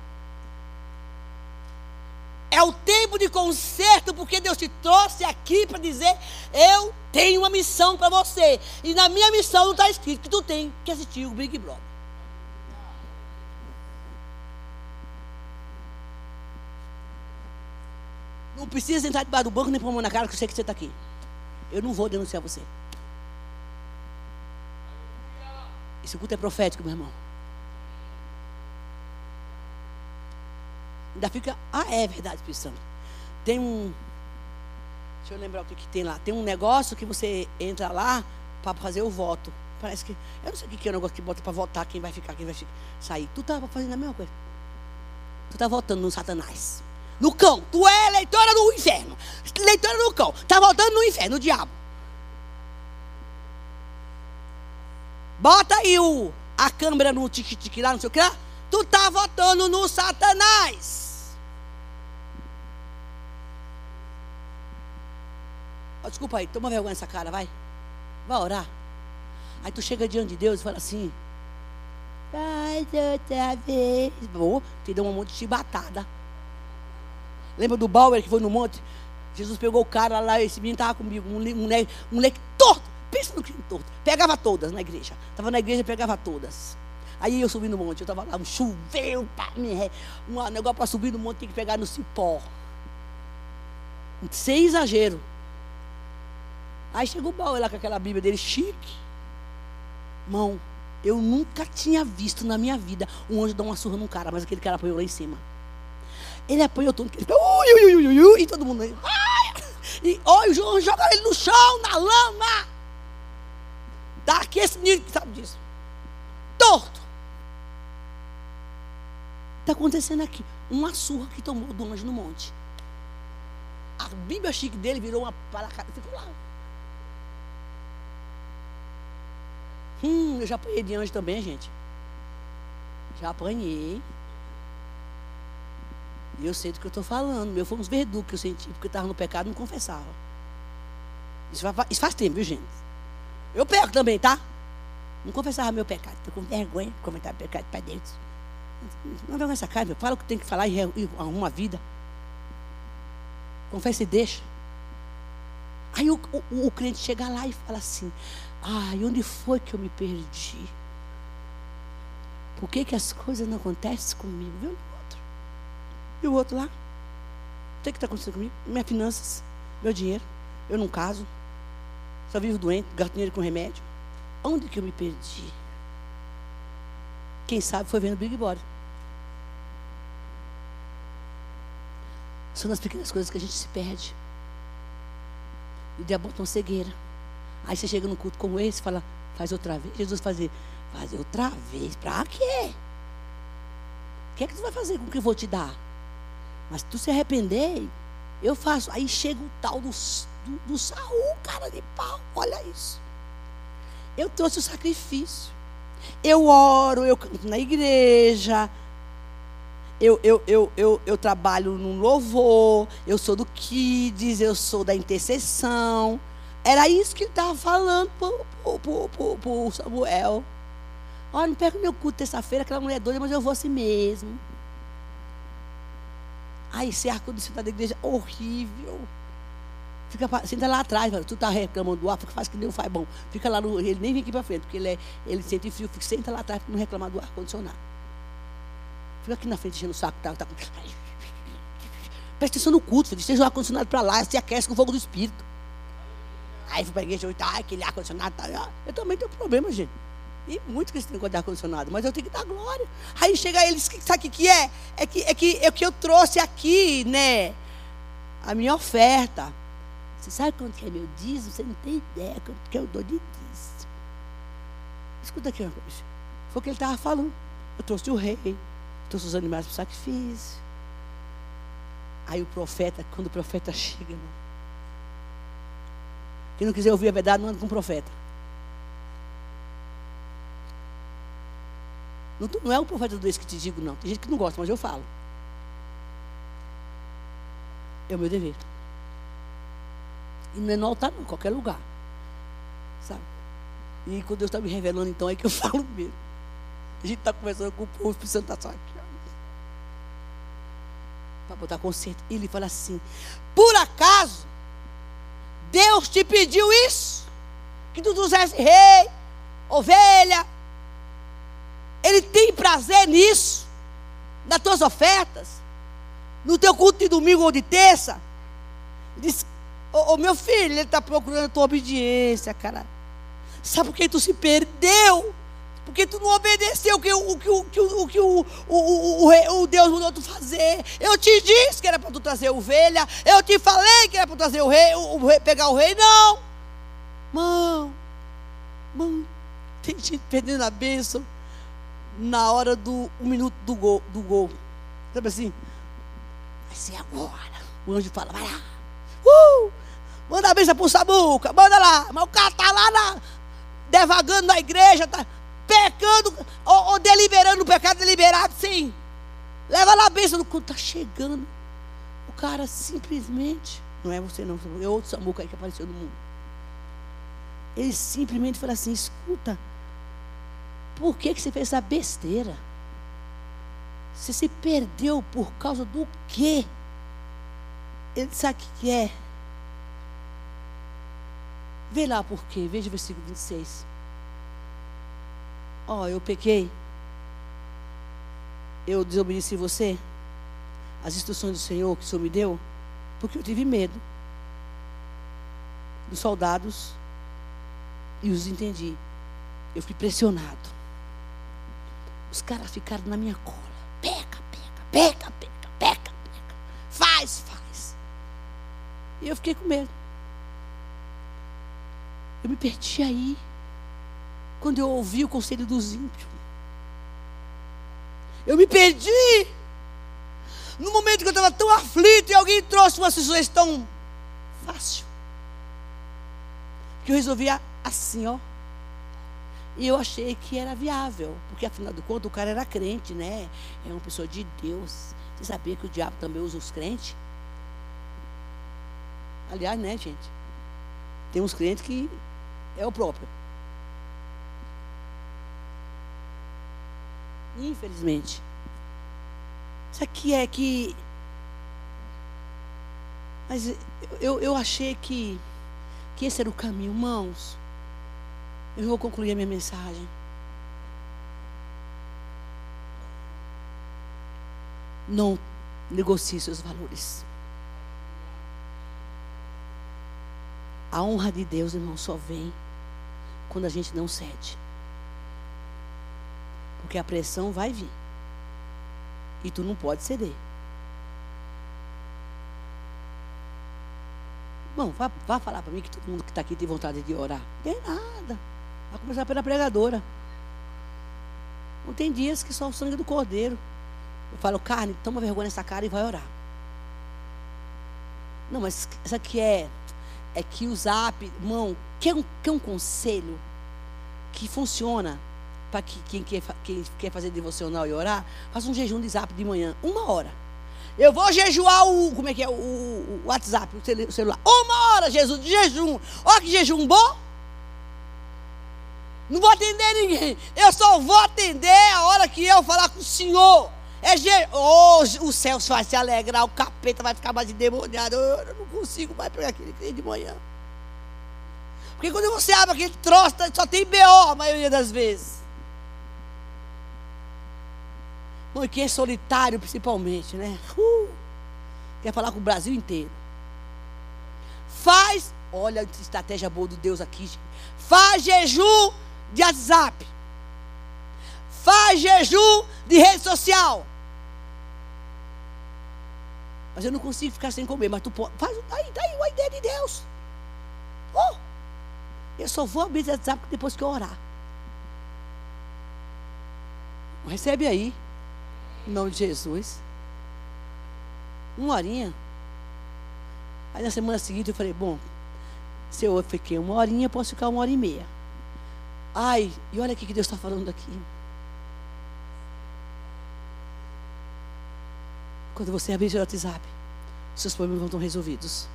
É o tempo de conserto, porque Deus te trouxe aqui para dizer: Eu tenho uma missão para você. E na minha missão não está escrito que tu tem que assistir o Big Brother. Não precisa entrar debaixo do banco nem pôr a mão na cara, que eu sei que você está aqui. Eu não vou denunciar você. Esse culto é profético, meu irmão. Ainda fica. Ah, é verdade, Espírito Santo. Tem um. Deixa eu lembrar o que, que tem lá. Tem um negócio que você entra lá para fazer o voto. Parece que. Eu não sei o que, que é o negócio que bota para votar quem vai ficar, quem vai sair. Tu estava fazendo a mesma coisa. Tu está votando no Satanás no cão. Tu é eleitora do inferno. Eleitora do cão. Está voltando no inferno, no diabo. Bota aí o, a câmera no tique-tique lá, não sei o que lá. Tu está votando no Satanás. Oh, desculpa aí, toma vergonha nessa cara, vai. Vai orar. Aí tu chega diante de Deus e fala assim. Faz outra vez. Vou te dá um monte de chibatada. Lembra do Bauer que foi no monte? Jesus pegou o cara lá, esse menino estava comigo, um moleque, um moleque torto. Pensa no crime torto. Pegava todas na igreja. Estava na igreja pegava todas. Aí eu subi no monte, eu estava lá, um chuveiro, um negócio para subir no monte, tem que pegar no cipó. Sem exagero. Aí chegou o baú lá com aquela Bíblia dele, chique. Irmão, eu nunca tinha visto na minha vida um anjo dar uma surra num cara, mas aquele cara apoiou lá em cima. Ele apoiou tudo, ele ficou, ui, ui, ui, ui, e todo mundo aí. E olha, joga ele no chão, na lama. Daqui esse menino que sabe disso. Torto. Está acontecendo aqui. Uma surra que tomou do anjo no monte. A Bíblia chique dele virou uma palacada. Ficou lá. Hum, eu já apanhei de anjo também, gente. Já apanhei. E eu sei do que eu estou falando. Meu foi uns verdugos que eu senti, porque eu estava no pecado e não confessava. Isso faz, isso faz tempo, viu, gente? Eu pego também, tá? Não confessava meu pecado. Estou com vergonha de comentar pecado para Deus. Não vergonha essa cara, meu. Fala o que tem que falar e, e arruma a vida. Confessa e deixa. Aí o, o, o chega lá e fala assim: Ai, onde foi que eu me perdi? Por que, que as coisas não acontecem comigo? Viu? E o outro lá? O que está acontecendo comigo? Minhas finanças, meu dinheiro. Eu não caso. Só vivo doente, gasto dinheiro com remédio. Onde que eu me perdi? Quem sabe foi vendo Big Brother. São nas pequenas coisas que a gente se perde. E uma cegueira. Aí você chega num culto como esse e fala, faz outra vez. Jesus fazer, fazer outra vez. Para quê? O que é que tu vai fazer com o que eu vou te dar? Mas se tu se arrepender, eu faço. Aí chega o tal do, do, do Saul, cara de pau. Olha isso. Eu trouxe o sacrifício. Eu oro, eu canto na igreja. Eu, eu, eu, eu, eu trabalho no louvor. Eu sou do Kids, eu sou da intercessão. Era isso que ele estava falando para o Samuel. Olha, não perca meu culto terça-feira, aquela mulher é doida, mas eu vou assim mesmo. Aí esse ar-condicionado da igreja, horrível. Fica, senta lá atrás, tu tá reclamando do ar, faz que nem o faz bom. Fica lá no. Ele nem vem aqui para frente, porque ele, é, ele sente frio, fica, senta lá atrás para não reclamar do ar-condicionado. Fica aqui na frente enchendo o saco, tá, tá. Presta atenção no culto, filho. Esteja o ar-condicionado para lá, se aquece com o fogo do Espírito. Aí fui para a igreja tá, aquele ar-condicionado tá. Eu também tenho problema, gente. E muito que esse negócio de ar-condicionado, mas eu tenho que dar glória. Aí chega eles, sabe o que é? É que, é que é que eu trouxe aqui, né? A minha oferta. Você sabe quanto que é meu dízimo? Você não tem ideia quanto que eu dou de dízimo. Escuta aqui uma coisa. Foi o que ele estava falando. Eu trouxe o rei, trouxe os animais para o sacrifício. Aí o profeta, quando o profeta chega, quem não quiser ouvir a verdade, não anda com o profeta. Não, não é o profeta do ex que te digo, não. Tem gente que não gosta, mas eu falo. É o meu dever. E não é no altar, não, em qualquer lugar. Sabe? E quando Deus está me revelando, então é que eu falo mesmo. A gente está conversando com o povo, o Espírito Santo está só aqui. Para botar conserto. Ele fala assim: por acaso Deus te pediu isso? Que tu trouxesse rei, ovelha. Ele tem prazer nisso, nas tuas ofertas, no teu culto de domingo ou de terça. Diz, ô, meu filho, ele está procurando a tua obediência, cara. Sabe por que tu se perdeu? Porque tu não obedeceu o que o, que, o, que o, o, o, o, o Deus mandou tu fazer. Eu te disse que era para tu trazer ovelha. Eu te falei que era para trazer o rei, o, o pegar o rei. Não. Mão, mão, tem gente perdendo a bênção na hora do um minuto do gol. Do gol. Sabe assim? Vai ser agora. O anjo fala, vai lá. Uh! Manda a bênção pro Samuca, manda lá. Mas o cara tá lá na, devagando na igreja, tá, pecando ou, ou deliberando o pecado deliberado, sim. Leva lá a bênção quando está chegando. O cara simplesmente, não é você não, é outro Samuca aí que apareceu no mundo. Ele simplesmente fala assim: escuta, por que, que você fez essa besteira? Você se perdeu por causa do quê? Ele sabe o que é. Vê lá por quê, veja o versículo 26. Ó, oh, eu pequei. Eu desobedeci você. As instruções do Senhor que o Senhor me deu. Porque eu tive medo. dos soldados e os entendi. Eu fui pressionado. Os caras ficaram na minha cola. Pega, pega, pega, pega, pega, pega. Faz, faz. E eu fiquei com medo. Eu me perdi aí. Quando eu ouvi o conselho dos ímpios. Eu me perdi. No momento que eu estava tão aflito e alguém trouxe uma sugestão fácil. Que eu resolvia assim, ó. E eu achei que era viável, porque afinal de contas o cara era crente, né? É uma pessoa de Deus. Você sabia que o diabo também usa os crentes? Aliás, né, gente? Tem uns crentes que é o próprio. Infelizmente. Isso aqui é que. Mas eu, eu achei que, que esse era o caminho, irmãos. Eu vou concluir a minha mensagem. Não negocie seus valores. A honra de Deus, irmão, só vem quando a gente não cede. Porque a pressão vai vir. E tu não pode ceder. Bom, vá, vá falar para mim que todo mundo que está aqui tem vontade de orar. Tem nada. Vai começar pela pregadora. Não tem dias que só o sangue do cordeiro. Eu falo, carne, toma vergonha nessa cara e vai orar. Não, mas isso aqui é, é que o zap, irmão, quer um, quer um conselho que funciona para que, quem, quer, quem quer fazer devocional e orar, faça um jejum de zap de manhã, uma hora. Eu vou jejuar o, como é que é, o, o WhatsApp, o celular. Uma hora, Jesus, de jejum. Olha que jejum bom. Não vou atender ninguém. Eu só vou atender a hora que eu falar com o Senhor. É je... oh, o céu vai se alegrar, o capeta vai ficar mais endemoniado. Eu não consigo mais pegar aquele crente de manhã. Porque quando você abre aquele troço, só tem BO a maioria das vezes. Mãe, é solitário principalmente, né? Uh, quer falar com o Brasil inteiro. Faz, olha a estratégia boa do Deus aqui. Faz jejum de WhatsApp. Faz jejum de rede social. Mas eu não consigo ficar sem comer. Mas tu pode. Faz daí, daí a ideia de Deus. Oh, eu só vou abrir o WhatsApp depois que eu orar. Recebe aí. Em nome de Jesus. Uma horinha. Aí na semana seguinte eu falei, bom, se eu fiquei uma horinha, posso ficar uma hora e meia. Ai, e olha o que Deus está falando aqui. Quando você abrir o WhatsApp, seus problemas vão estar resolvidos.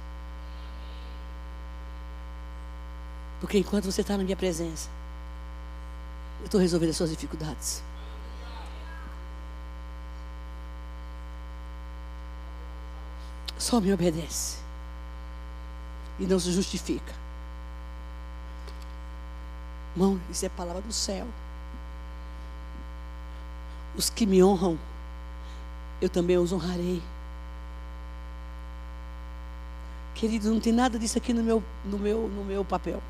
Porque enquanto você está na minha presença, eu estou resolvendo as suas dificuldades. Só me obedece. E não se justifica. Irmão, isso é palavra do céu. Os que me honram, eu também os honrarei. Querido, não tem nada disso aqui no meu, no meu, no meu papel.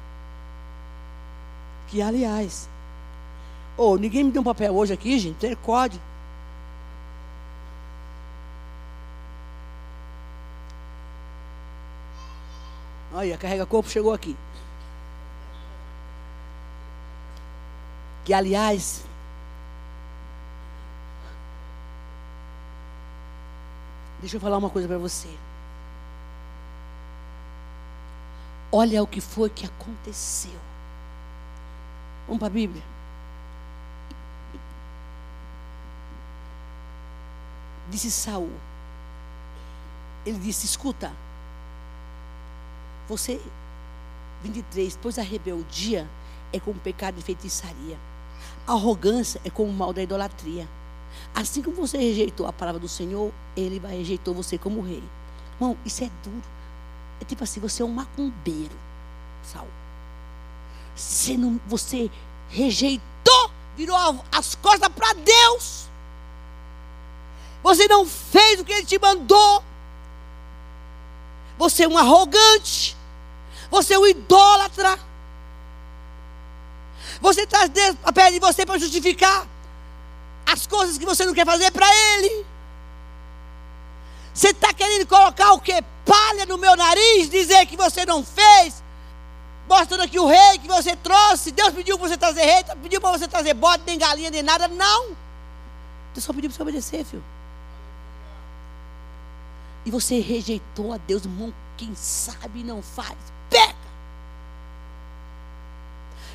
Que, aliás, oh, ninguém me deu um papel hoje aqui, gente. Código. Olha, carrega corpo chegou aqui. Que aliás, deixa eu falar uma coisa para você. Olha o que foi que aconteceu. Vamos para a Bíblia. Disse Saul. Ele disse: Escuta, você, 23, pois a rebeldia é como pecado de feitiçaria. A arrogância é como o mal da idolatria. Assim como você rejeitou a palavra do Senhor, Ele vai rejeitou você como rei. Irmão, isso é duro. É tipo assim, você é um macumbeiro, Saul. Você, não, você rejeitou, virou as costas para Deus. Você não fez o que Ele te mandou. Você é um arrogante. Você é um idólatra. Você traz Deus a pé de você para justificar as coisas que você não quer fazer para Ele. Você está querendo colocar o que? Palha no meu nariz, dizer que você não fez. Mostrando aqui o rei que você trouxe. Deus pediu para você trazer rei, pediu para você trazer bode, nem galinha, nem nada. Não. Deus só pediu para você obedecer, filho. E você rejeitou a Deus, irmão. Quem sabe não faz, peca.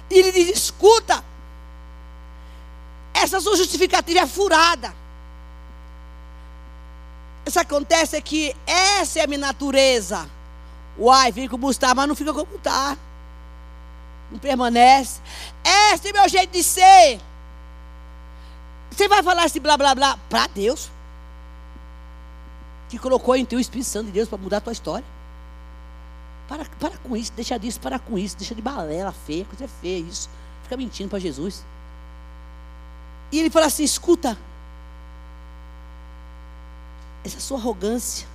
E ele diz: escuta, essa sua justificativa é furada. Isso acontece é que essa é a minha natureza. Uai, fica como está, mas não fica como está. Não permanece. Esse é meu jeito de ser. Você vai falar esse blá blá blá para Deus? Que colocou em teu Espírito Santo de Deus para mudar a tua história. Para, para com isso, deixa disso, para com isso, deixa de balela feia, coisa feia isso. Fica mentindo para Jesus. E ele fala assim: escuta, essa sua arrogância,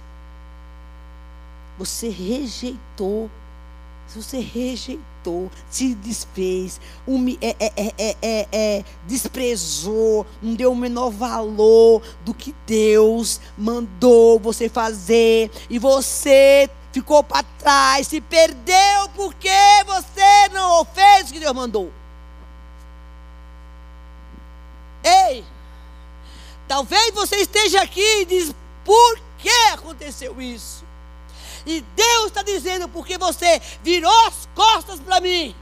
você rejeitou, você rejeitou, se desfez, é, é, é, desprezou, não deu o menor valor do que Deus mandou você fazer, e você ficou para trás, se perdeu porque você não fez o que Deus mandou. Ei, talvez você esteja aqui e diz, por que aconteceu isso? E Deus está dizendo, porque você virou as costas para mim.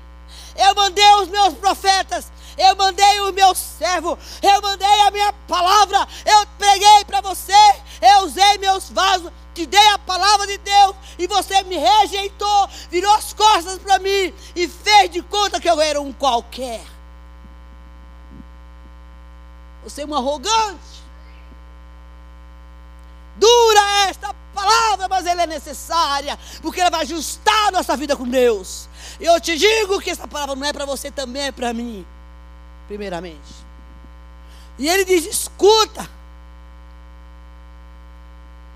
Eu mandei os meus profetas, eu mandei o meu servo, eu mandei a minha palavra, eu preguei para você, eu usei meus vasos, te dei a palavra de Deus e você me rejeitou, virou as costas para mim e fez de conta que eu era um qualquer. Você é um arrogante. Dura esta palavra, mas ela é necessária, porque ela vai ajustar a nossa vida com Deus. Eu te digo que essa palavra não é para você, também é para mim, primeiramente. E ele diz: escuta,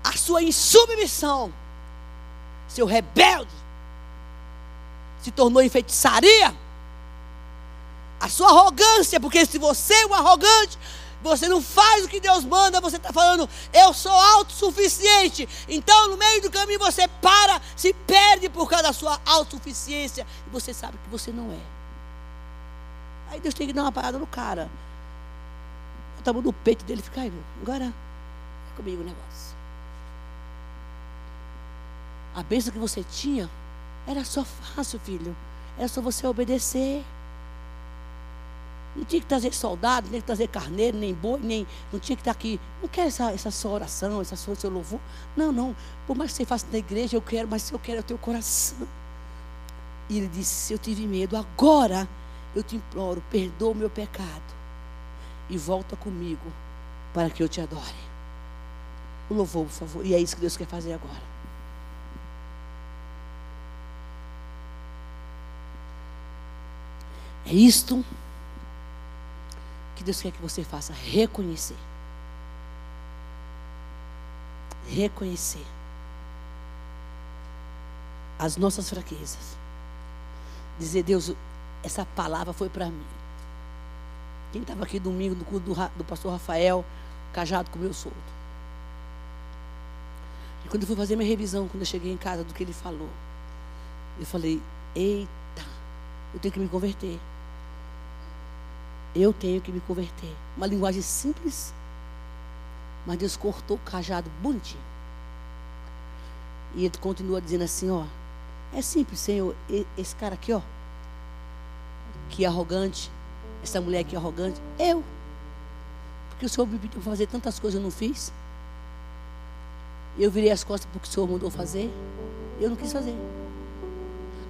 a sua insubmissão, seu rebelde, se tornou em feitiçaria. A sua arrogância, porque se você é um arrogante, você não faz o que Deus manda, você está falando, eu sou autossuficiente. Então, no meio do caminho, você para, se perde por causa da sua autossuficiência. E você sabe que você não é. Aí Deus tem que dar uma parada no cara. Bota a mão no peito dele e fica aí, agora é comigo o negócio. A bênção que você tinha era só fácil, filho. Era só você obedecer. Não tinha que trazer soldado, nem trazer carneiro, nem boi, nem. Não tinha que estar aqui. Não quero essa, essa sua oração, essa sua seu louvor. Não, não. Por mais que você faça na igreja, eu quero, mas eu quero é o teu coração. E ele disse: Eu tive medo, agora eu te imploro, perdoa o meu pecado. E volta comigo para que eu te adore. O louvor, por favor. E é isso que Deus quer fazer agora. É isto que Deus quer que você faça? Reconhecer. Reconhecer as nossas fraquezas. Dizer, Deus, essa palavra foi para mim. Quem estava aqui domingo no culto do, do pastor Rafael, cajado com o meu solto. E quando eu fui fazer minha revisão, quando eu cheguei em casa do que ele falou, eu falei, eita, eu tenho que me converter. Eu tenho que me converter. Uma linguagem simples, mas Deus cortou o cajado bonitinho. E ele continua dizendo assim, ó. É simples, Senhor. Esse cara aqui, ó. Que é arrogante. Essa mulher que é arrogante. Eu. Porque o Senhor me pediu fazer tantas coisas eu não fiz. Eu virei as costas porque o Senhor mandou fazer. Eu não quis fazer.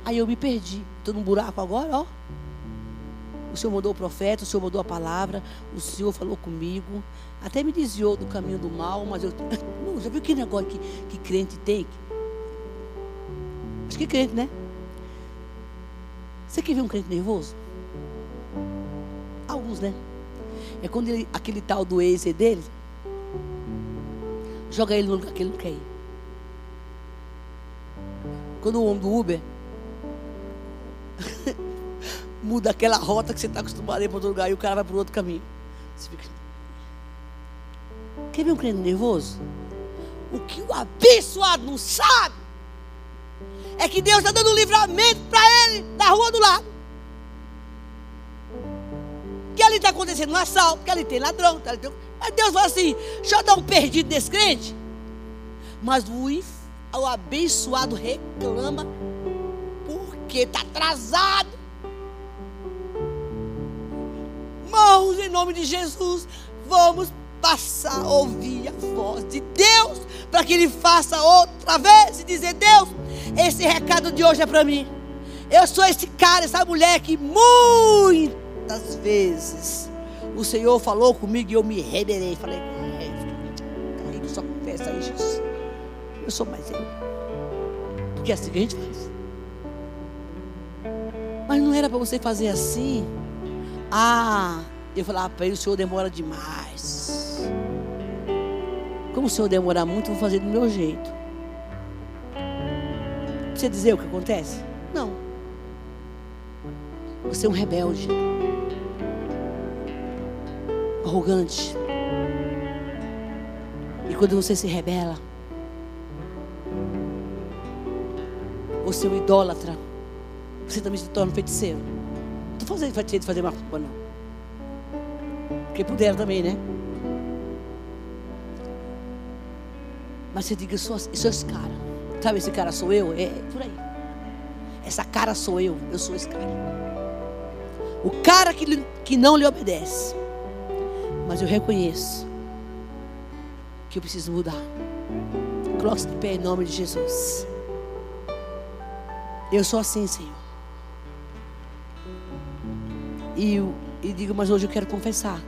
Aí eu me perdi. Estou num buraco agora, ó. O Senhor mandou o profeta, o Senhor mandou a palavra, o Senhor falou comigo. Até me desviou do caminho do mal, mas eu. Não, já viu que negócio que, que crente tem? Acho que crente, né? Você quer ver um crente nervoso? Alguns, né? É quando ele, aquele tal do ex é dele, joga ele no lugar que ele não quer ir. Quando o homem do Uber muda aquela rota que você está acostumado a ir para outro lugar e o cara vai para outro caminho. Você fica. Quer ver um crente nervoso? O que o abençoado não sabe é que Deus está dando um livramento para ele da rua do lado. Que ali está acontecendo um assalto, que ali tem ladrão, que ali tem... Mas Deus fala assim: deixa eu dar um perdido desse crente. Mas o, o abençoado reclama porque está atrasado. Irmãos, em nome de Jesus, vamos passar a ouvir a voz de Deus, para que Ele faça outra vez e dizer: Deus, esse recado de hoje é para mim. Eu sou esse cara, essa mulher que muitas vezes o Senhor falou comigo e eu me rebelei. Falei, é, carrego só confessa aí, Jesus. Eu sou mais eu. Porque é assim que a gente faz. Mas não era para você fazer assim. Ah, eu falava para ele, o senhor demora demais. Como o senhor demorar muito, eu vou fazer do meu jeito. Você dizer o que acontece? Não. Você é um rebelde. Arrogante. E quando você se rebela, você é um idólatra. Você também se torna um feiticeiro. Estou fazendo feiticeiro de fazer uma culpa, não. Porque puderam também, né? Mas você diga, sou, sou esse cara. Sabe, esse cara sou eu? É por aí. Essa cara sou eu. Eu sou esse cara. O cara que, que não lhe obedece. Mas eu reconheço que eu preciso mudar. Coloque-se de pé em nome de Jesus. Eu sou assim, Senhor. E, e digo, mas hoje eu quero confessar.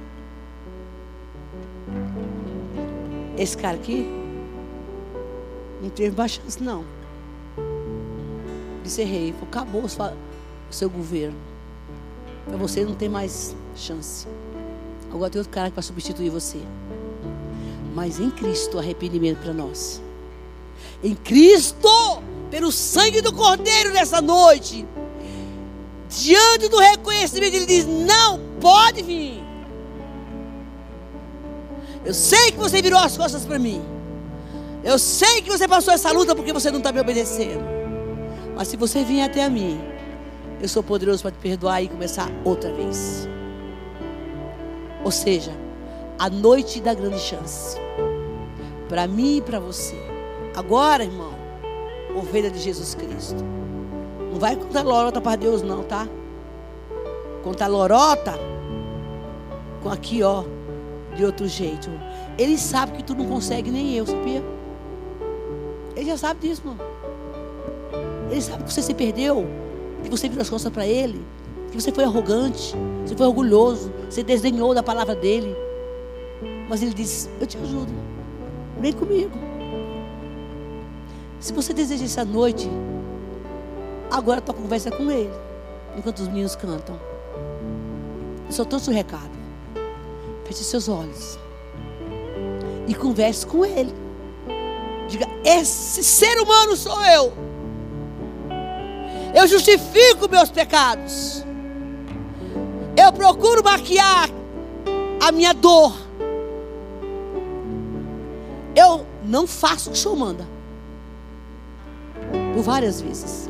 Esse cara aqui não teve mais chance, não. Disse. Falei, acabou o seu governo. Para você não tem mais chance. Agora tem outro cara que vai substituir você. Mas em Cristo, arrependimento para nós. Em Cristo, pelo sangue do Cordeiro nessa noite. Diante do reconhecimento, ele diz: Não pode vir. Eu sei que você virou as costas para mim. Eu sei que você passou essa luta porque você não está me obedecendo. Mas se você vier até a mim, eu sou poderoso para te perdoar e começar outra vez. Ou seja, a noite da grande chance. Para mim e para você. Agora, irmão, ovelha de Jesus Cristo. Não vai contar lorota para Deus, não, tá? Contar lorota com aqui, ó de outro jeito. Ele sabe que tu não consegue, nem eu, sabia? Ele já sabe disso, mano. Ele sabe que você se perdeu, que você virou as costas para ele, que você foi arrogante, você foi orgulhoso, você desdenhou da palavra dele. Mas ele diz: Eu te ajudo, vem comigo. Se você deseja essa noite, agora tua conversa com ele, enquanto os meninos cantam. Eu só trouxe o recado. Feche seus olhos. E converse com ele. Diga: Esse ser humano sou eu. Eu justifico meus pecados. Eu procuro maquiar a minha dor. Eu não faço o que o senhor manda. Por várias vezes.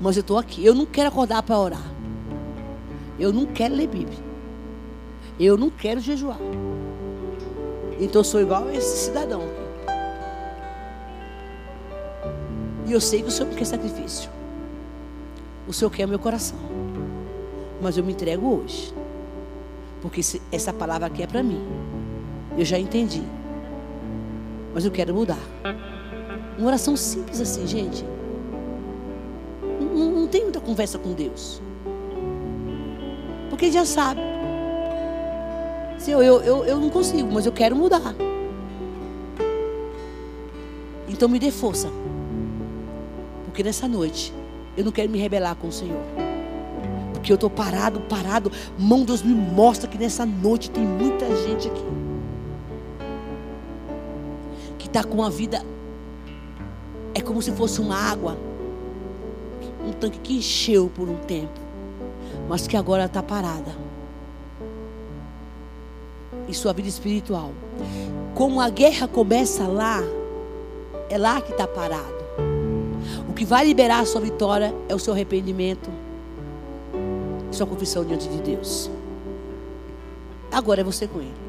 Mas eu estou aqui. Eu não quero acordar para orar. Eu não quero ler Bíblia. Eu não quero jejuar. Então eu sou igual a esse cidadão. E eu sei que o Senhor não quer sacrifício. O Senhor quer meu coração. Mas eu me entrego hoje. Porque essa palavra aqui é para mim. Eu já entendi. Mas eu quero mudar. Uma oração simples assim, gente. Conversa com Deus. Porque Ele já sabe. Senhor, eu, eu, eu não consigo, mas eu quero mudar. Então me dê força. Porque nessa noite eu não quero me rebelar com o Senhor. Porque eu estou parado, parado. Mão Deus me mostra que nessa noite tem muita gente aqui. Que está com a vida. É como se fosse uma água. Um tanque que encheu por um tempo, mas que agora está parada. Em sua vida espiritual. Como a guerra começa lá, é lá que está parado. O que vai liberar a sua vitória é o seu arrependimento, sua confissão diante de Deus. Agora é você com Ele.